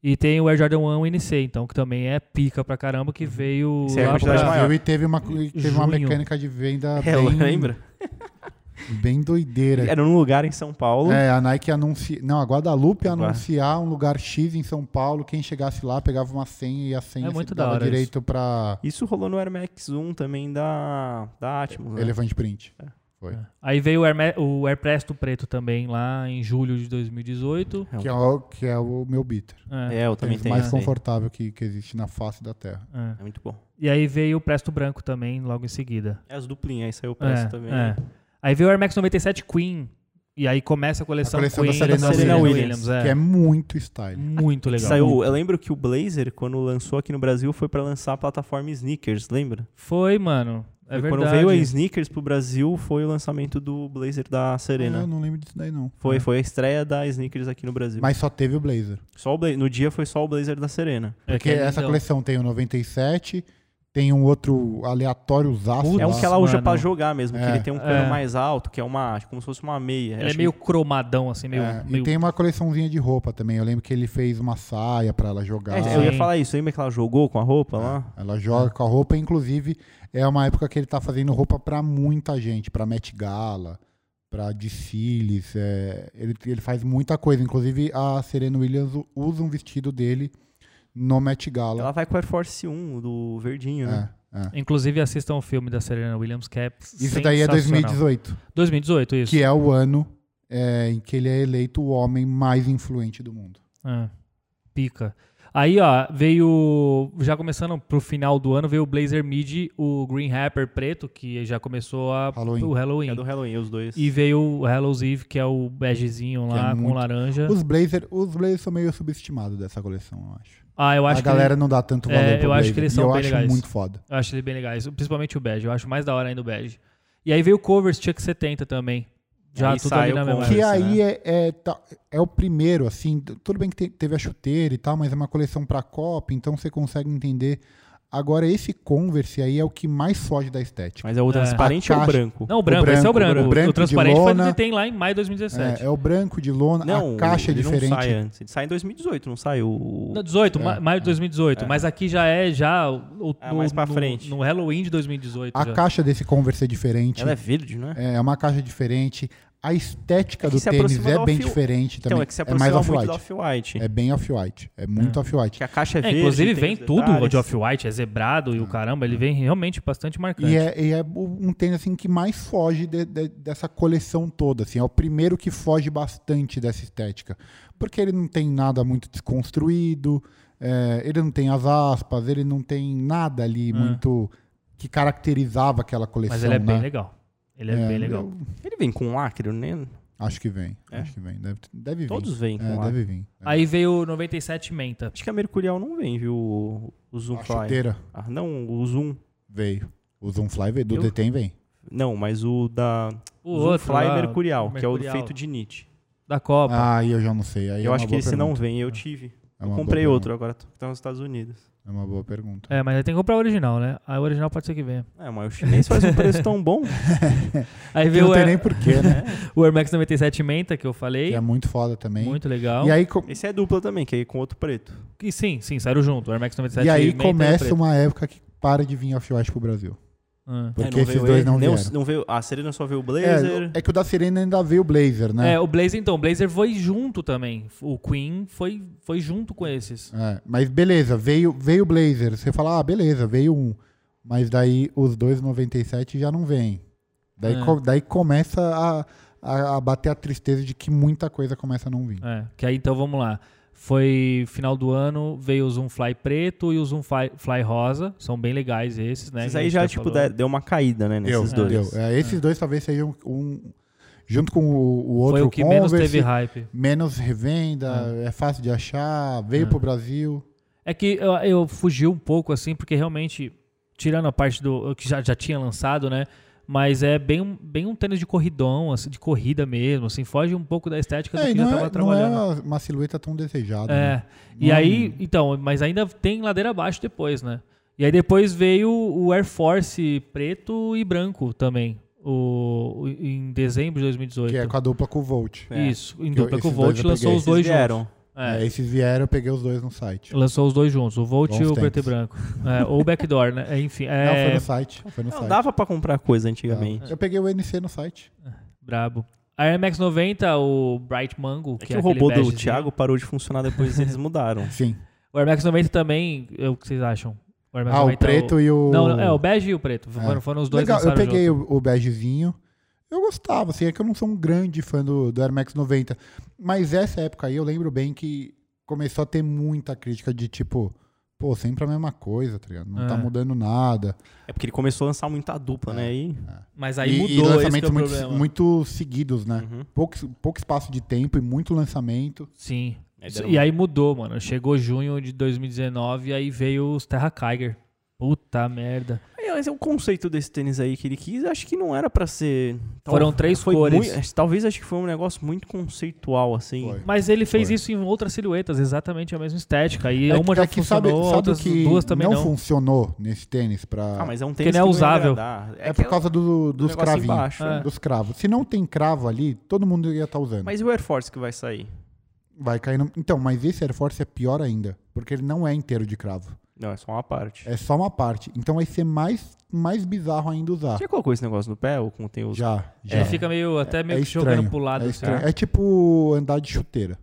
E tem o Air Jordan 1 NC, então, que também é pica pra caramba, que veio Esse é a lá quantidade pra... maior. E teve uma, teve uma mecânica de venda É, bem, lembra? bem doideira. Era num lugar em São Paulo. É, a Nike anuncia. Não, a Guadalupe Agora. anunciar um lugar X em São Paulo. Quem chegasse lá pegava uma senha e a senha É se muito da dava hora direito pra Isso rolou no Air Max 1 também da, da Atmos. Né? Elefante Print. Foi. É. Aí veio o, Air, o Air Presto preto também, lá em julho de 2018. É um- Que é o, que é o meu beater. É, É, eu também Tênis tenho. mais esse aí. confortável que, que existe na face da Terra. é. É muito bom. E aí veio o Presto branco também, logo em seguida. É as duplinhas, aí saiu o preço É, também. é. Aí veio o Air Max 97 Queen. E aí começa a coleção, A coleção da Queen Serena Williams. Williams. é. Que é muito style. Muito legal. Saiu, eu lembro que o Blazer, quando lançou aqui no Brasil, foi pra lançar a plataforma Sneakers, lembra? Foi, mano. É Foi verdade. Quando veio a Sneakers pro Brasil, foi o lançamento do Blazer da Ah, Serena. eu não lembro disso daí, não. Foi, É. foi a estreia da Sneakers aqui no Brasil. Mas só teve o Blazer. Só o Bla- no dia foi só o Blazer da Serena. É Porque que é essa lindão. coleção tem o 97, tem um outro aleatório zaço. É um que ela usa pra jogar mesmo, que É. ele tem um cano É. mais alto, que é uma, como se fosse uma meia. Ele é meio que- cromadão, assim, meio. É, meio... E tem uma coleçãozinha de roupa também. Eu lembro que ele fez uma saia pra ela jogar. É, eu ia falar isso, lembra que ela jogou com a roupa lá? Ela joga com a roupa, inclusive é uma época que ele tá fazendo roupa pra muita gente, pra Met Gala, pra desfiles. é, ele, ele faz muita coisa. Inclusive a Serena Williams usa um vestido dele no Met Gala. Ela vai com o Air Force 1, do verdinho, né? É, é. Inclusive, assistam o filme da Serena Williams, que é Isso daí é sensacional. 2018, 2018, isso. que é o ano é, em que ele é eleito o homem mais influente do mundo. É. Pica. Aí, ó, veio. Já começando pro final do ano, veio o Blazer Mid, o Green Rapper preto, que já começou a, Halloween. o Halloween. é do Halloween, os dois. E veio o Hallows Eve, que é o begezinho lá é com muito- laranja. Os Blazer, os Blazer são meio subestimados dessa coleção, eu acho. Ah, eu acho a galera que não dá tanto É, valor eu pro acho Blazer. que eles e são eu bem acho legais. muito foda. eu acho ele bem legais, principalmente o bege. Eu acho mais da hora ainda o bege. E aí veio o Covers Chuck 70 também. Já Aí tudo ali saiu na com- mesma. Que Converse, aí né? é, é, tá- é o primeiro, assim, tudo bem que te- teve a chuteira e tal, mas é uma coleção pra Copa, então você consegue entender. Agora, esse Converse aí é o que mais foge da estética. Mas é o É. transparente A ou o branco? Não, o branco, esse é o branco, branco. o branco o de transparente foi lona. ele tem lá em maio de 2017. É, é o branco de lona, Não, a caixa é ele diferente. não sai antes. Ele sai em 2018, não sai o... Não, 18, É, ma- maio de 2018. é. Mas aqui já é já o, É, no, mais pra no- frente. no Halloween de 2018. A já. caixa desse Converse é diferente. Ela é verde, não é? É uma caixa diferente. A estética É do tênis é do bem off- diferente também. Então, é que se é mais off-white. Off-White. É bem off-white. É muito off-white. Que a caixa é É, verde. inclusive tem vem tudo detalhes. de off-white, é zebrado e o caramba, ele vem realmente bastante marcante. E é, e é um tênis assim, que mais foge de- de- dessa coleção toda. Assim, é o primeiro que foge bastante dessa estética. Porque ele não tem nada muito desconstruído, é, ele não tem as aspas, ele não tem nada ali muito que caracterizava aquela coleção. Mas ele é bem né? legal. Ele é, É, bem legal. eu Ele vem com lacre, né? acho que vem. É? Acho que vem. Deve, deve vir. Todos vêm com É, deve vir. É. Aí veio o 97 Menta. Acho que a Mercurial não vem, viu? O, o Zoom a Fly. chuteira Ah, não, o Zoom. veio. O Zoomfly veio. Do Eu- Detem vem. Não, mas o da O Zoom outro Fly lá, Mercurial, que é o feito de NIT. Da Copa. Ah, aí eu já não sei. Aí é eu uma acho que esse não pergunta. vem, eu tive. É Eu comprei boa outro agora, que tá nos Estados Unidos. É uma boa pergunta. É, mas aí tem que comprar o original, né? Aí o original pode ser que venha. É, mas o chinês faz um preço tão bom. Aí veio não o tem Air, nem porquê, né? o Air Max 97 Menta, que eu falei. que é muito foda também. Muito legal. E aí, co- Esse é dupla também, que é com outro preto. E sim, sim, saíram junto. O Air Max 97 e aí e começa preto. uma época que para de vir off-white pro Brasil. Ah. Porque É, esses dois ele, não vieram. não veio, a Serena só veio o Blazer. É, é que o da Serena ainda veio o Blazer, né? É, o Blazer, então, o Blazer foi junto também. O Queen foi, foi junto com esses. É, mas beleza, veio veio o Blazer. Você fala, ah, beleza, veio um. Mas daí os dois 97 já não vêm. Daí, É. co- daí começa a, a, a bater a tristeza de que muita coisa começa a não vir. É, que aí então vamos lá. Foi final do ano, veio o Zoom Fly preto e o Zoom Fly, Fly rosa. São bem legais esses, né? Esses aí já, já tipo, falou. de- deu uma caída, né, Deu, nesses dois. deu. É, esses dois talvez sejam um. Junto com o, o outro Foi o que menos Converse, teve hype. menos revenda, é fácil de achar, veio É. pro Brasil. É que eu, eu fugi um pouco, assim, porque realmente, tirando a parte do que já, já tinha lançado, né? Mas é bem, um- bem um tênis de corridão, assim, de corrida mesmo, assim, foge um pouco da estética É, do que já não, tava é, não é trabalhando. uma, silhueta tão desejada. É. né? E Não aí, então, mas ainda tem ladeira abaixo depois, né? E aí depois veio o Air Force preto e branco também, o, o- em dezembro de 2018. Que é com a dupla com o Volt. É. Isso, em Que eu- dupla com o Volt lançou os dois vieram. juntos. É, É, esses vieram, eu peguei os dois no site. lançou os dois juntos, o Volt e Bons o preto e tempos. branco. É, ou o Backdoor, né? É, Enfim, Não, foi é no site. Foi no Não, site. dava pra comprar coisa antigamente. Eu peguei o NC no site. brabo. A Air Max 90, o Bright Mango, É que, que é o robô do. Thiago parou de funcionar depois eles mudaram. Sim. O Air Max 90 também, é o que vocês acham? O Air Max Ah, o 90 é preto e o. Não, é o bege e o preto. Foram, É. foram os dois Legal, eu peguei junto. o, o begezinho. Eu gostava, assim, é que eu não sou um grande fã do, do Air Max 90. Mas essa época aí eu lembro bem que começou a ter muita crítica de tipo, pô, sempre a mesma coisa, tá ligado? Não tá É. mudando nada. É porque ele começou a lançar muita dupla, né? E... Mas aí e, mudou, e esse que é lançamentos o muito, problema. muito seguidos, né? Uhum. Pouco, pouco espaço de tempo e muito lançamento. Sim. Deram E aí mudou, mano. Chegou junho de 2019 e aí veio os Terra Kiger. Puta merda. É, mas é o conceito desse tênis aí que ele quis, acho que não era pra ser. Foram três foi cores. mui- acho- talvez acho que foi um negócio muito conceitual, assim. Foi. Mas ele fez Foi. isso em outras silhuetas, exatamente a mesma estética. E É uma que- já é que sabe, funcionou, sabe o outras que duas também não, não. funcionou nesse tênis pra... Ah, mas é um Porque tênis não é que usável. ia agradar. É que por causa do- dos negócio cravinhos, embaixo, É. dos cravos. Se não tem cravo ali, todo mundo ia estar usando. Mas e o Air Force que vai sair? Vai cair no... Então, mas esse Air Force é pior ainda, porque ele não é inteiro de cravo. Não, é só uma parte. É só uma parte. Então vai ser mais, mais bizarro ainda usar. Você já colocou esse negócio no pé ou como tem os. Já, já. Ele fica meio, até meio é que jogando estranho, pro lado. É, assim. estranho. É tipo andar de chuteira.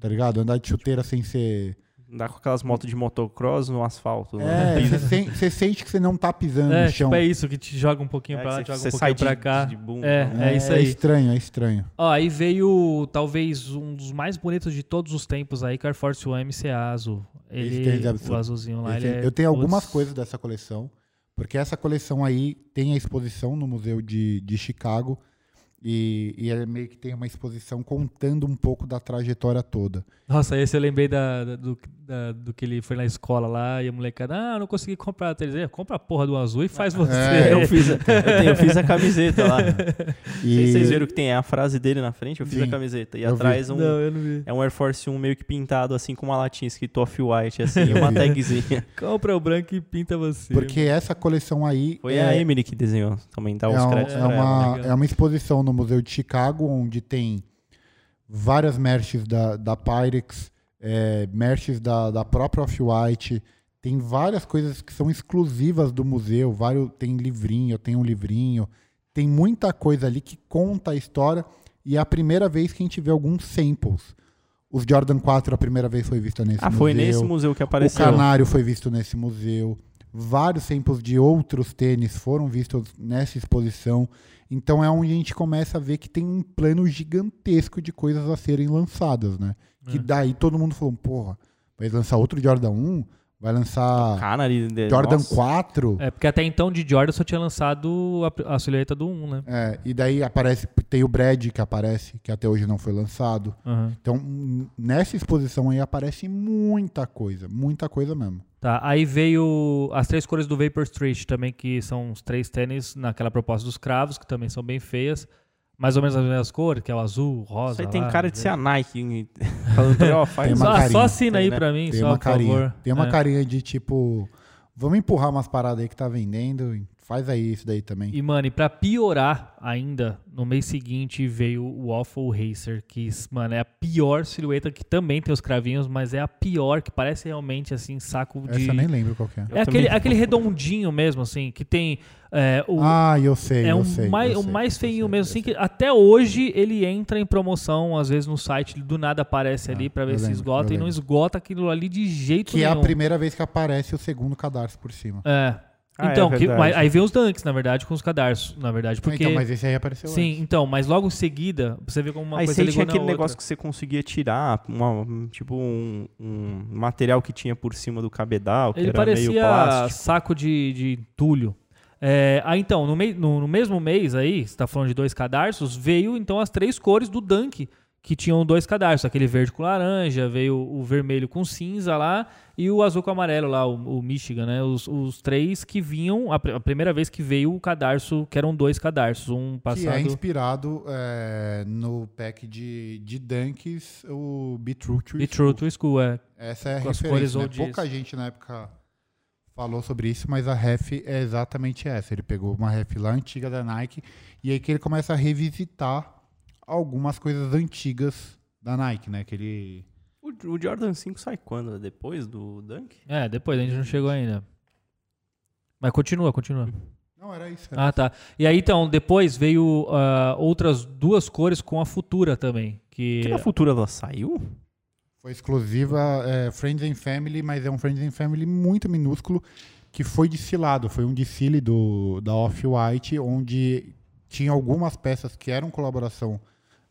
Tá ligado? Andar de chuteira sem ser. Andar com aquelas motos de motocross no asfalto. É, né? você sen- você sente que você não tá pisando É, no chão. tipo, é isso, que te joga um pouquinho É, pra lá, você- joga um pouquinho sai de- pra cá. de bunda, É, né? é isso aí. estranho, é estranho. Ó, aí veio talvez um dos mais bonitos de todos os tempos aí, Car Force One MCA azul. Ele, o azulzinho lá, ele é, eu tenho algumas putz, coisas dessa coleção, porque essa coleção aí tem a exposição no Museu de, de Chicago e, e ele meio que tem uma exposição contando um pouco da trajetória toda. Nossa, esse eu lembrei da, da- do, da- do que ele foi na escola lá e a molecada, ah, não consegui comprar a tênis. Compra a porra do azul e faz você. É, Eu fiz, a, eu, tenho- eu fiz a camiseta lá. E Vocês viram que tem a frase dele na frente? Eu fiz Sim, a camiseta. E atrás um, Não, é um Air Force 1 meio que pintado assim com uma latinha escrito off-white, assim, uma tagzinha. Compra o branco e pinta você. porque essa coleção aí Foi é, a Emily que desenhou. Também dá é, os um- créditos é ela. uma, é uma exposição no Museu de Chicago, onde tem várias merches da, da Pyrex, é, merches da, da própria Off-White, tem várias coisas que são exclusivas do museu, vários, tem livrinho, tem um livrinho, tem muita coisa ali que conta a história e é a primeira vez que a gente vê alguns samples. Os Jordan 4 a primeira vez foi vista nesse Ah, museu. foi nesse museu que O apareceu. canário foi visto nesse museu. Vários samples de outros tênis foram vistos nessa exposição. Então é onde a gente começa a ver que tem um plano gigantesco de coisas a serem lançadas, né? Que É. daí todo mundo falou, porra, vai lançar outro Jordan 1? Vai lançar Canary de- Jordan nossa. 4? É, porque até então de Jordan só tinha lançado a, a silhueta do 1, né? É, e daí aparece, tem o Brad que aparece, que até hoje não foi lançado. Aham. Então, nessa exposição aí aparece muita coisa, muita coisa mesmo. Tá, aí veio as três cores do Vapor Street também, que são os três tênis naquela proposta dos cravos, que também são bem feias. Mais ou menos as mesmas cores, que é o azul, rosa. Isso aí tem lá, cara de ser verde. a Nike. Falando pra ele, ó, faz Só, carinha, só assina aí né? pra mim, Tem só, uma por carinha. favor. Tem uma É. carinha de tipo, vamos empurrar umas paradas aí que tá vendendo, faz aí isso daí também. E, mano, e pra piorar ainda, no mês seguinte veio o Waffle Racer, que, mano, é a pior silhueta, que também tem os cravinhos, mas é a pior, que parece realmente, assim, saco de... Essa eu nem lembro qual que é. É aquele, aquele redondinho mesmo, assim, que tem é, o... Ah, eu sei, é eu um sei. mais, eu o sei, mais feinho sei, mesmo, assim, sei. que até hoje ele entra em promoção, às vezes no site, do nada aparece Ah, ali pra ver eu se lembro, esgota e não lembro. esgota aquilo ali de jeito Que é nenhum. a primeira vez que aparece o segundo cadarço por cima. É. Ah, é então, que- verdade. mas aí vem os dunks, na verdade, com os cadarços, na verdade, porque... Então, mas esse aí apareceu Sim, antes. então, mas logo em seguida, você vê como uma Aí coisa você ligou tinha na aquele outra. negócio que você conseguia tirar, uma- tipo um, um material que tinha por cima do cabedal, que Ele era meio parecia plástico. saco de, de entulho. É, ah, então, no, mei- no- no mesmo mês aí, você tá falando de dois cadarços, veio então as três cores do Dunk, que tinham dois cadarços. Aquele verde com laranja, veio o vermelho com cinza lá e o azul com amarelo lá, o, o Michigan, né? Os, os três que vinham, a, pr- a primeira vez que veio o cadarço, que eram dois cadarços, um Que passado... é inspirado é, no pack de, de Dunks, o Be True to Be School. True to School, é. Essa é a com referência, né? Pouca gente na época falou sobre isso, mas a ref é exatamente essa. Ele pegou uma ref lá antiga da Nike e aí que ele começa a revisitar algumas coisas antigas da Nike, né? Que ele... O, o Jordan 5 sai quando? Depois do Dunk? É, depois, a gente não chegou ainda. Mas continua, continua. Não, era isso. Era Ah, tá. E aí, então, depois veio ah, outras duas cores com a Futura também. Que... Que na futura ela saiu? Foi exclusiva é, Friends and Family, mas é um Friends and Family muito minúsculo que foi desfilado. Foi um desfile do, da Off-White, onde tinha algumas peças que eram colaboração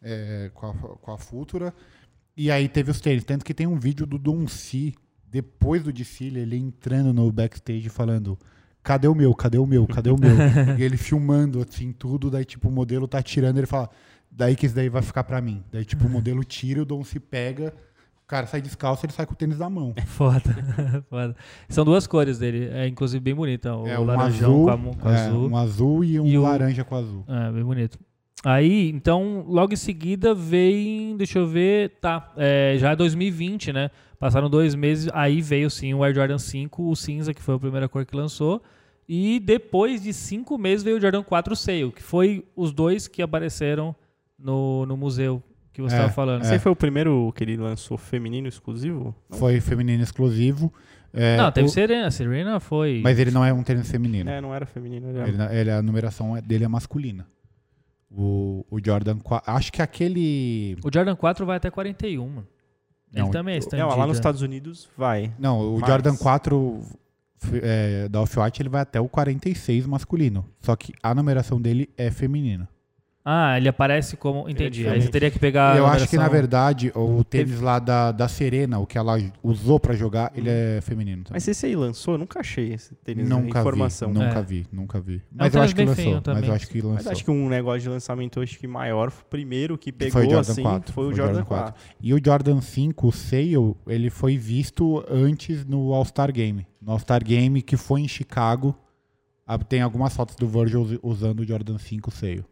é, com, a, com a Futura. E aí teve os tênis. Tanto que tem um vídeo do Don C, depois do desfile, ele entrando no backstage falando. Cadê o meu? Cadê o meu? Cadê o meu? e ele filmando assim tudo, daí tipo o modelo tá tirando, ele fala: "Daí que isso daí vai ficar pra mim". Daí tipo o modelo tira, o Dom se pega, o cara sai descalço, ele sai com o tênis na mão. Foda. Foda. São duas cores dele. É, inclusive, bem bonita. O é um laranjão azul, com, a, com é, azul. um azul e um E o- laranja com azul. É, bem bonito. Aí, então, logo em seguida vem, deixa eu ver, tá, é, já é 2020, né? Passaram dois meses, aí veio sim o Air Jordan 5, o cinza, que foi a primeira cor que lançou. E depois de cinco meses veio o Jordan 4 Sale, que foi os dois que apareceram no, no museu que você É, estava falando. Esse aí foi o primeiro que ele lançou feminino exclusivo? Foi feminino exclusivo. é, Não, teve o- Serena. Serena foi. Mas ele não é um tênis feminino. É, não era feminino. Ele Ele, ele- a numeração é- dele é masculina. O, o Jordan 4. Acho que aquele. O Jordan 4 vai até 41, mano. Ele Não, também é Não, estendido. lá nos Estados Unidos vai. Não, o Mas- Jordan 4 f- é, da Off-White ele vai até o 46 masculino. Só que a numeração dele é feminina. Ah, ele aparece como. Entendi. Aí você teria que pegar. eu a acho que, na verdade, o tênis lá da, da Serena, o que ela usou pra jogar, ele é feminino. também. Mas esse aí lançou? Eu nunca achei esse tênis. nunca informação. vi, nunca É. vi, nunca vi. um Mas eu tênis acho que lançou. Mas também. eu acho que lançou. Mas acho que um negócio de lançamento acho que maior, o primeiro que pegou foi o Jordan assim, 4, foi o foi Jordan Jordan 4. E o Jordan 5, o Sale, ele foi visto antes no All-Star Game. No All-Star Game que foi em Chicago. Tem algumas fotos do Virgil us- usando o Jordan 5 Sale.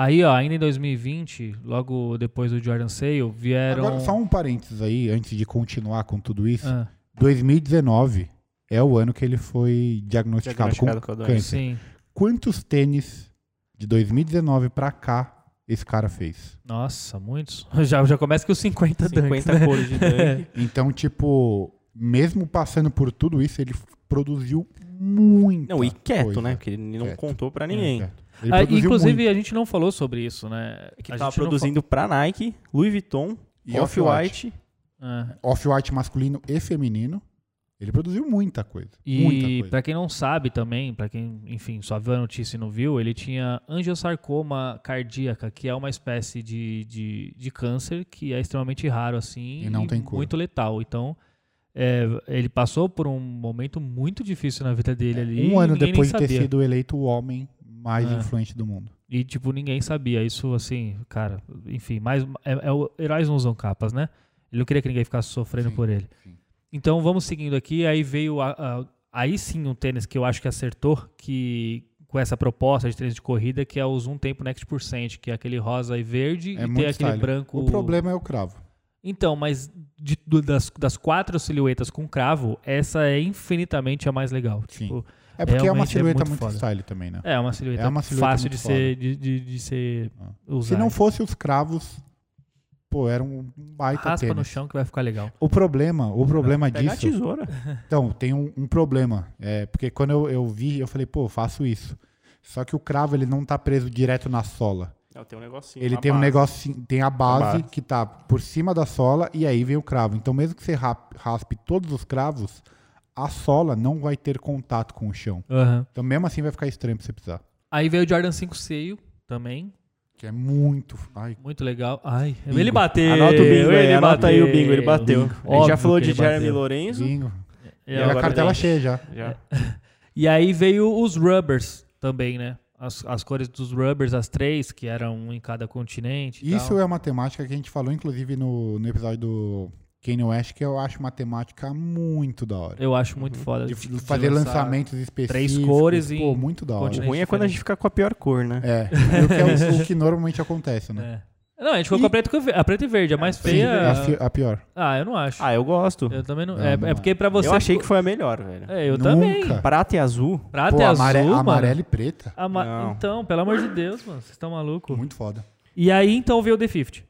Aí, ó, ainda em 2020, logo depois do Jordan Sale, vieram. Agora, só um parênteses aí, antes de continuar com tudo isso. Ah, 2019 é o ano que ele foi diagnosticado, Diagnosticado com com a doença. câncer. sim. Quantos tênis de 2019 pra cá esse cara fez? Nossa, muitos. Já, já começa com os 50 dunks, 50 né? cores de dunk. Então, tipo, mesmo passando por tudo isso, ele produziu muita Não, e quieto, coisa. né? Porque ele não Quieto. contou pra ninguém. É. Ah, inclusive, muito. a gente não falou sobre isso, né? Que a tava produzindo pra Nike, Louis Vuitton, E Off-White. Ah, Off-White masculino e feminino. Ele produziu muita coisa. E pra quem não sabe também, pra quem, enfim, só viu a notícia e não viu, ele tinha angiosarcoma cardíaca, que é uma espécie de, de, de câncer que é extremamente raro, assim, E não tem cura. muito letal. Então, é, ele passou por um momento muito difícil na vida dele ali. um e ano depois de ter sido eleito o homem mais É. influente do mundo. E, tipo, ninguém sabia. Isso, assim, cara, enfim, mais, é, é o heróis não usam capas, né? Ele não queria que ninguém ficasse sofrendo Sim, por ele. sim. Então, vamos seguindo aqui. Aí veio, a- a- aí sim, um tênis que eu acho que acertou, que com essa proposta de tênis de corrida, que é os um tempo next percent, que é aquele rosa e verde É e tem aquele style. branco. O problema é o cravo. Então, mas de- do- das, das quatro silhuetas com cravo, essa é infinitamente a mais legal. Sim. Tipo, É porque é uma é silhueta muito muito, foda. style também, né? é uma silhueta, É uma silhueta fácil muito de ser, de, de, de ser Ah. usada. Se não fosse os cravos, pô, era um baita Raspa no tênis. chão que vai ficar legal. O problema, o problema Pega a disso... tesoura. Então, tem um, um problema. É, porque quando eu, eu vi, eu falei, pô, eu faço isso. Só que o cravo, ele não tá preso direto na sola. Não, tem um negocinho. Ele tem um base. negócio, tem a base, base. que tá por cima da sola e aí vem o cravo. Então, mesmo que você raspe todos os cravos, a sola não vai ter contato com o chão. Aham. Então, mesmo assim, vai ficar estranho pra você pisar. Aí veio o Jordan 5 Seio também. Que é muito. Ai, Muito legal. Ai, Bingo. ele bateu. Anota o bingo aí, ele anota aí o bateu. bingo, ele bateu. Bingo. A gente já falou de ele Jeremy bateu. Lorenzo. bingo. É, E E a cartela cheia já. Já. E aí veio os rubbers também, né? As, as cores dos rubbers, as três, que eram um em cada continente. Isso tal. é uma temática que a gente falou, inclusive, no, no episódio do Kanye West, que eu acho uma temática muito da hora. Eu acho muito foda. De, de fazer lançamentos específicos. cores pô, em muito da hora. O ruim é quando a gente fica com a pior cor, né? É, e o que, é o, o que normalmente acontece, né? É. Não, a gente colocou E- a preto, com ve- a preto e verde. A mais Sim, feia. a, fi- a pior. Ah, eu não acho. Ah, eu gosto. Eu também não. Não, é, não é porque pra você. Eu achei que foi a melhor, velho. É, eu Nunca. também. Prata e azul. Prata Pô, e azul. amare- mano. amarelo e preta. Ama- Não. Então, pelo amor de Deus, mano. Vocês estão malucos. Muito foda. E aí, então, veio o The 50.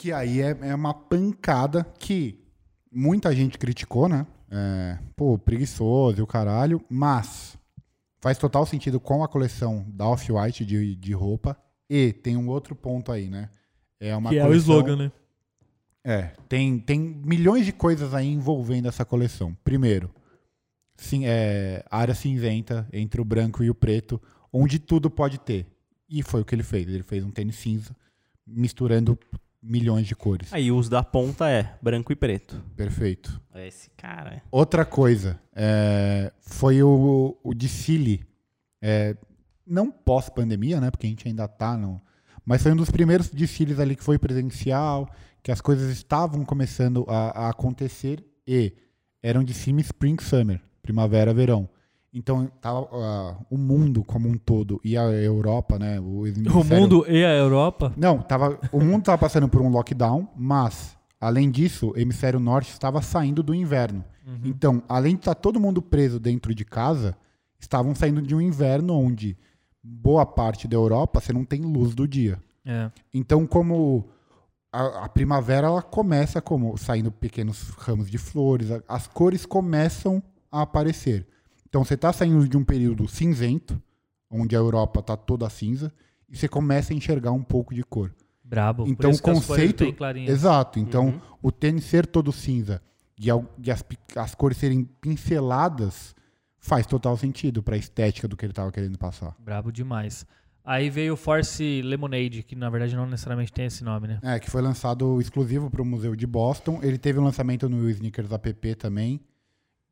Que aí é, é uma pancada que muita gente criticou, né? É, pô, preguiçoso e o caralho, mas faz total sentido com a coleção da Off-White de, de roupa. E tem um outro ponto aí, né? É uma que é o coleção- slogan, né? É, tem, tem milhões de coisas aí envolvendo essa coleção. Primeiro, sim, é, área cinzenta entre o branco e o preto, onde tudo pode ter. E foi o que ele fez. Ele fez um tênis cinza, misturando milhões de cores. Aí, os da ponta é branco e preto. Perfeito. Esse cara. é- Outra coisa, é, foi o, o desfile, é, não pós-pandemia, né? Porque a gente ainda tá, no, mas foi um dos primeiros desfiles ali que foi presencial, que as coisas estavam começando a, a acontecer e eram de cima Spring Summer, primavera, verão. Então tava, ah, o mundo como um todo e a Europa, né? O, O mundo e a Europa. não, tava, o mundo estava passando por um lockdown, mas, além disso, o hemisfério norte estava saindo do inverno. Então, além de estar todo mundo preso dentro de casa, estavam saindo de um inverno onde boa parte da Europa você não tem luz do dia. É. Então, como a, a primavera ela começa como saindo pequenos ramos de flores, a- as cores começam a aparecer. Então, você está saindo de um período cinzento, onde a Europa está toda cinza, e você começa a enxergar um pouco de cor. Brabo. Então, o conceito. Exato. Então, Uhum. o tênis ser todo cinza e, as, as cores serem pinceladas faz total sentido para a estética do que ele estava querendo passar. Brabo demais. Aí veio o Force Lemonade, que na verdade não necessariamente tem esse nome, né? É, que foi lançado exclusivo para o Museu de Boston. Ele teve um lançamento no Sneakers app também.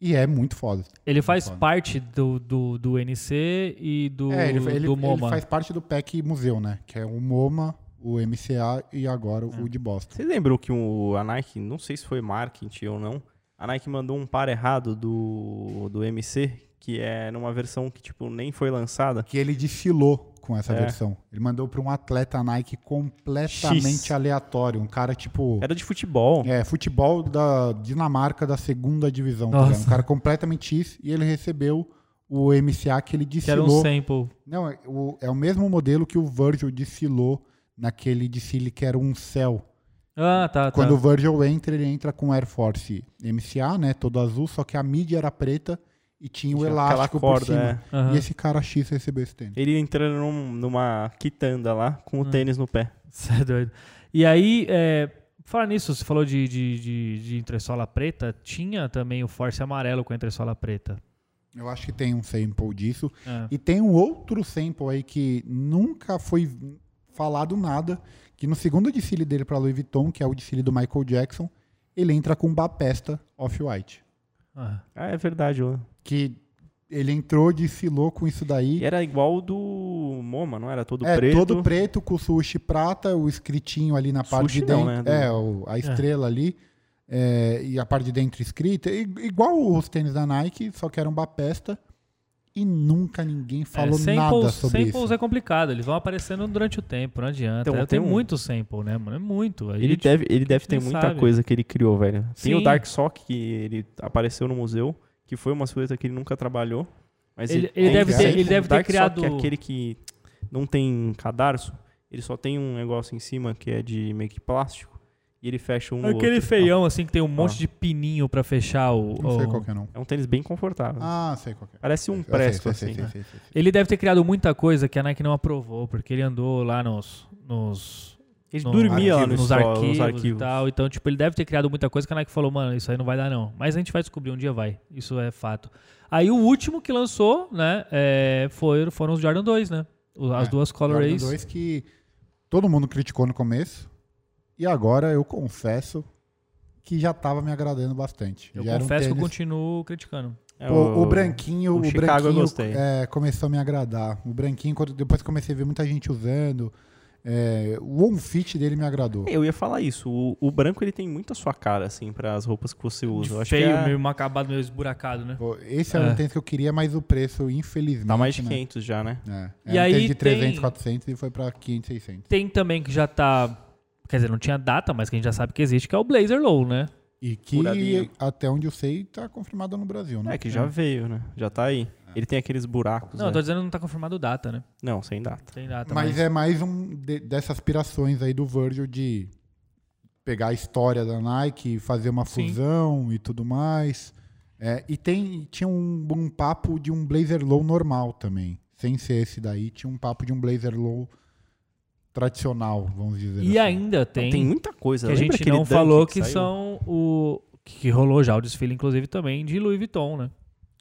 E é muito foda. Ele faz foda. parte do, do, do NC e do, é, ele, ele- do ele MoMA. faz parte do PEC Museu, né? Que é o MoMA, o MCA e agora É. o de Boston. Você lembrou que o, a Nike, não sei se foi marketing ou não, a Nike mandou um par errado do, do MC, que é numa versão que, tipo, nem foi lançada. Que ele desfilou com essa É. versão. Ele mandou para um atleta Nike completamente X. aleatório. Um cara, tipo... Era de futebol. É, futebol da Dinamarca da segunda divisão. tá um cara completamente X e ele recebeu o MCA que ele Que era um desfilou. sample. Não, é o, é o mesmo modelo que o Virgil desfilou naquele desfile que era um céu. Ah, tá, tá. Quando o Virgil entra, ele entra com Air Force MCA, né, todo azul, só que a mídia era preta e tinha o Tinha elástico aquela por cima. corda, é. Aham. E esse cara X recebeu esse tênis. Ele entrando num- numa quitanda lá, com o Hum. tênis no pé. Você é doido. E aí, é, falar nisso, você falou de, de, de, de entressola preta, tinha também o Force amarelo com a entressola preta. Eu acho que tem um sample disso. É. E tem um outro sample aí que nunca foi falado nada, que no segundo desfile dele para Louis Vuitton, que é o desfile do Michael Jackson, ele entra com Bapesta Off-White. Ah, Ah, é verdade. ó. Que ele entrou, desfilou com isso daí. E era igual o do MoMA, não era? Todo é, preto. todo preto com sushi prata, o escritinho ali na parte Sushi de dentro. não, né? Do- É, o- a estrela ali. é, e a parte de dentro escrita. Igual os tênis da Nike, só que era um Bapesta. E nunca ninguém falou é, samples, nada sobre samples isso. é complicado, eles vão aparecendo durante o tempo, não adianta. Então, É, tem um- muito sample, né, mano? É muito. Aí, Ele tipo, deve, ele deve ter muita sabe? coisa que ele criou, velho. Tem o Sim. Dark Sock, que ele apareceu no museu, que foi uma silhueta que ele nunca trabalhou. Mas Ele- ele tem deve ter- ele deve ter criado- que é aquele que não tem cadarço, ele só tem um negócio em cima que é de meio que plástico, e ele fecha um no Aquele outro. feião, assim, que tem um monte Ah. de pininho pra fechar o. Não sei o- qual que é, não. É um tênis bem confortável. Ah, sei qual que é. Parece um presto, assim. sei, né? sei, sei, sei. Ele deve ter criado muita coisa que a Nike não aprovou, porque ele andou lá nos, nos Ele no- dormia lá no nos, store, arquivos nos e arquivos. tal. Então, tipo, ele deve ter criado muita coisa que a Nike falou, mano, isso aí não vai dar não. Mas a gente vai descobrir, um dia vai. Isso é fato. Aí o último que lançou, né, é, foi, foram os Jordan 2, né? As É, duas Color Jordan Rays. 2 que todo mundo criticou no começo. E agora eu confesso que já tava me agradando bastante. Eu Já era um confesso que eu continuo criticando. É, O, o branquinho, o o, Chicago eu branquinho gostei. é, começou a me agradar. O branquinho, quando, depois comecei a ver muita gente usando, é, o on fit dele me agradou. Eu ia falar isso. O, o branco ele tem muito a sua cara, assim, para as roupas que você usa. Eu acho Feio, que é- meio acabado, meio esburacado, né? Esse era É. um tênis que eu queria, mas o preço, infelizmente. tá mais de né? 500 já, né? É. E um aí de 300, tem- 400 e foi pra 500, 600. Tem também que já tá. Quer dizer, não tinha data, mas que a gente já sabe que existe, que é o Blazer Low, né? E que, Furadinho. até onde eu sei, tá confirmado no Brasil, né? É que já veio, né? Já tá aí. Ele tem aqueles buracos. Não, eu né? tô dizendo que não tá confirmado data, né? Não, sem data. Tem data. Mas é mais um de- dessas aspirações aí do Virgil de pegar a história da Nike, fazer uma Sim. fusão e tudo mais. É, e tem, tinha um, um papo de um Blazer Low normal também. Sem ser esse daí, tinha um papo de um Blazer Low tradicional, vamos dizer E assim. ainda tem, Não, tem muita coisa. que a gente não falou que, saiu? são o. Que rolou já o desfile, inclusive, também de Louis Vuitton, né?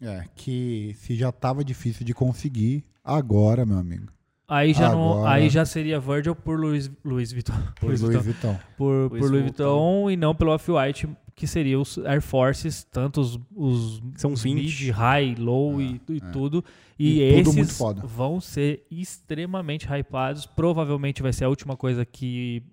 É, que se já tava difícil de conseguir, agora, meu amigo, Aí já, não, Agora- aí já seria Virgil por Louis, Louis Vuitton. por Louis Louis Vuitton. Vuitton. Por, Louis por Louis Vuitton. Vuitton e não pelo Off-White, que seria os Air Forces, tanto os, os, São os 20. mid, high, low e, e é. tudo. E, E esses vão ser extremamente hypados. Provavelmente vai ser a última coisa que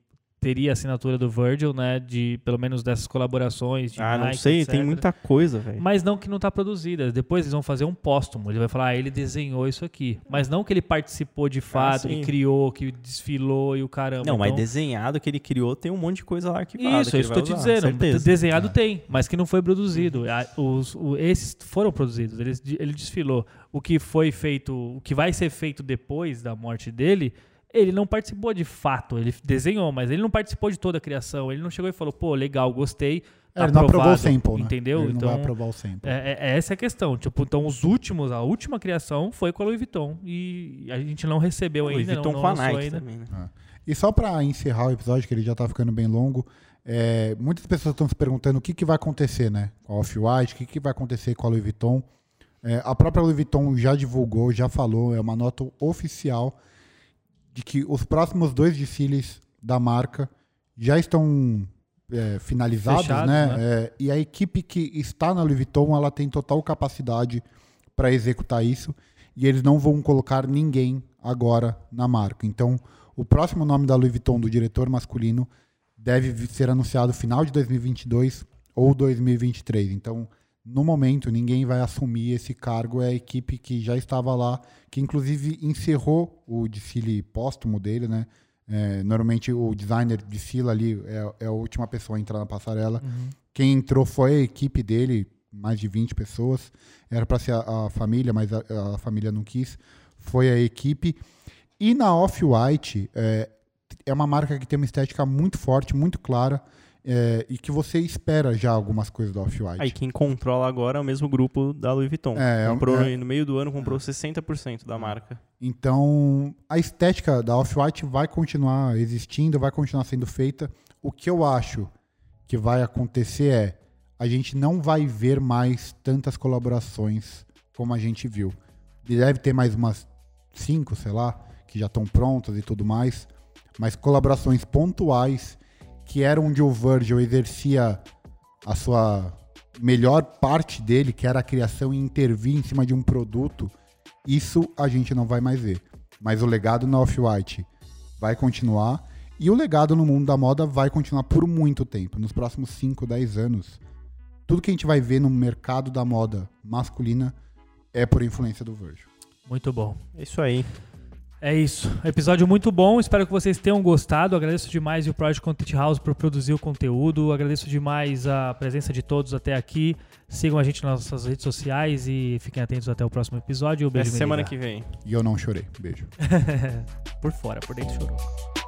teria assinatura do Virgil, né? De pelo menos dessas colaborações. Ah, não Nike, sei. etc. Tem muita coisa, velho. Mas não que não tá produzida. Depois eles vão fazer um póstumo. Ele vai falar, ah, ele desenhou isso aqui. Mas não que ele participou de fato, sim. e criou, que desfilou e o caramba. Não, mas Então, desenhado que ele criou tem um monte de coisa lá arquivada. Isso, que é isso que eu tô te dizendo. Certeza. Desenhado É. tem, mas que não foi produzido. Os, o- esses foram produzidos, ele, ele desfilou. O que foi feito, o que vai ser feito depois da morte dele, ele não participou de fato. Ele desenhou, mas ele não participou de toda a criação. Ele não chegou e falou, pô, legal, gostei. É, tá ele não aprovou o aprovado", sample, né? Entendeu? Ele então, não vai aprovar o sample. é, é- essa é a questão. Tipo, então os últimos, a última criação foi com a Louis Vuitton. E a gente não recebeu Louis ainda, Vuitton não, não com a Nike ainda. também, né? E só pra encerrar o episódio, que ele já tá ficando bem longo, é, muitas pessoas estão se perguntando o que, que vai acontecer, né? Com a Off-White, o que, que vai acontecer com a Louis Vuitton. É, a própria Louis Vuitton já divulgou, já falou, é uma nota oficial de que os próximos dois desfiles da marca já estão é, finalizados, Fechados, né? né? É, e a equipe que está na Louis Vuitton, ela tem total capacidade para executar isso e eles não vão colocar ninguém agora na marca. Então, o próximo nome da Louis Vuitton do diretor masculino deve ser anunciado final de 2022 ou 2023. Então, no momento, ninguém vai assumir esse cargo. É a equipe que já estava lá, que inclusive encerrou o desfile póstumo dele, né? É, normalmente o designer desfila ali, é, é a última pessoa a entrar na passarela. Quem entrou foi a equipe dele, mais de 20 pessoas. Era para ser a, a família, mas a, a família não quis. Foi a equipe. E na Off-White, é, é uma marca que tem uma estética muito forte, muito clara, é, e que você espera já algumas coisas da Off-White. Aí quem controla agora é o mesmo grupo da Louis Vuitton. É, comprou é- no meio do ano comprou 60% da marca. Então, a estética da Off-White vai continuar existindo, vai continuar sendo feita. O que eu acho que vai acontecer é a gente não vai ver mais tantas colaborações como a gente viu. Deve ter mais umas cinco, sei lá, que já estão prontas e tudo mais, mas colaborações pontuais que eram onde o Virgil exercia a sua melhor parte dele, que era a criação e intervir em cima de um produto, isso a gente não vai mais ver. Mas o legado na Off-White vai continuar e o legado no mundo da moda vai continuar por muito tempo. Nos próximos 5, 10 anos, tudo que a gente vai ver no mercado da moda masculina é por influência do Virgil. Muito bom. É isso aí. É isso. Episódio muito bom. Espero que vocês tenham gostado. Agradeço demais o Project Content House por produzir o conteúdo. Agradeço demais a presença de todos até aqui. Sigam a gente nas nossas redes sociais e fiquem atentos até o próximo episódio. Um Até beijo semana que vem. E eu não chorei. Beijo. por fora, por dentro chorou.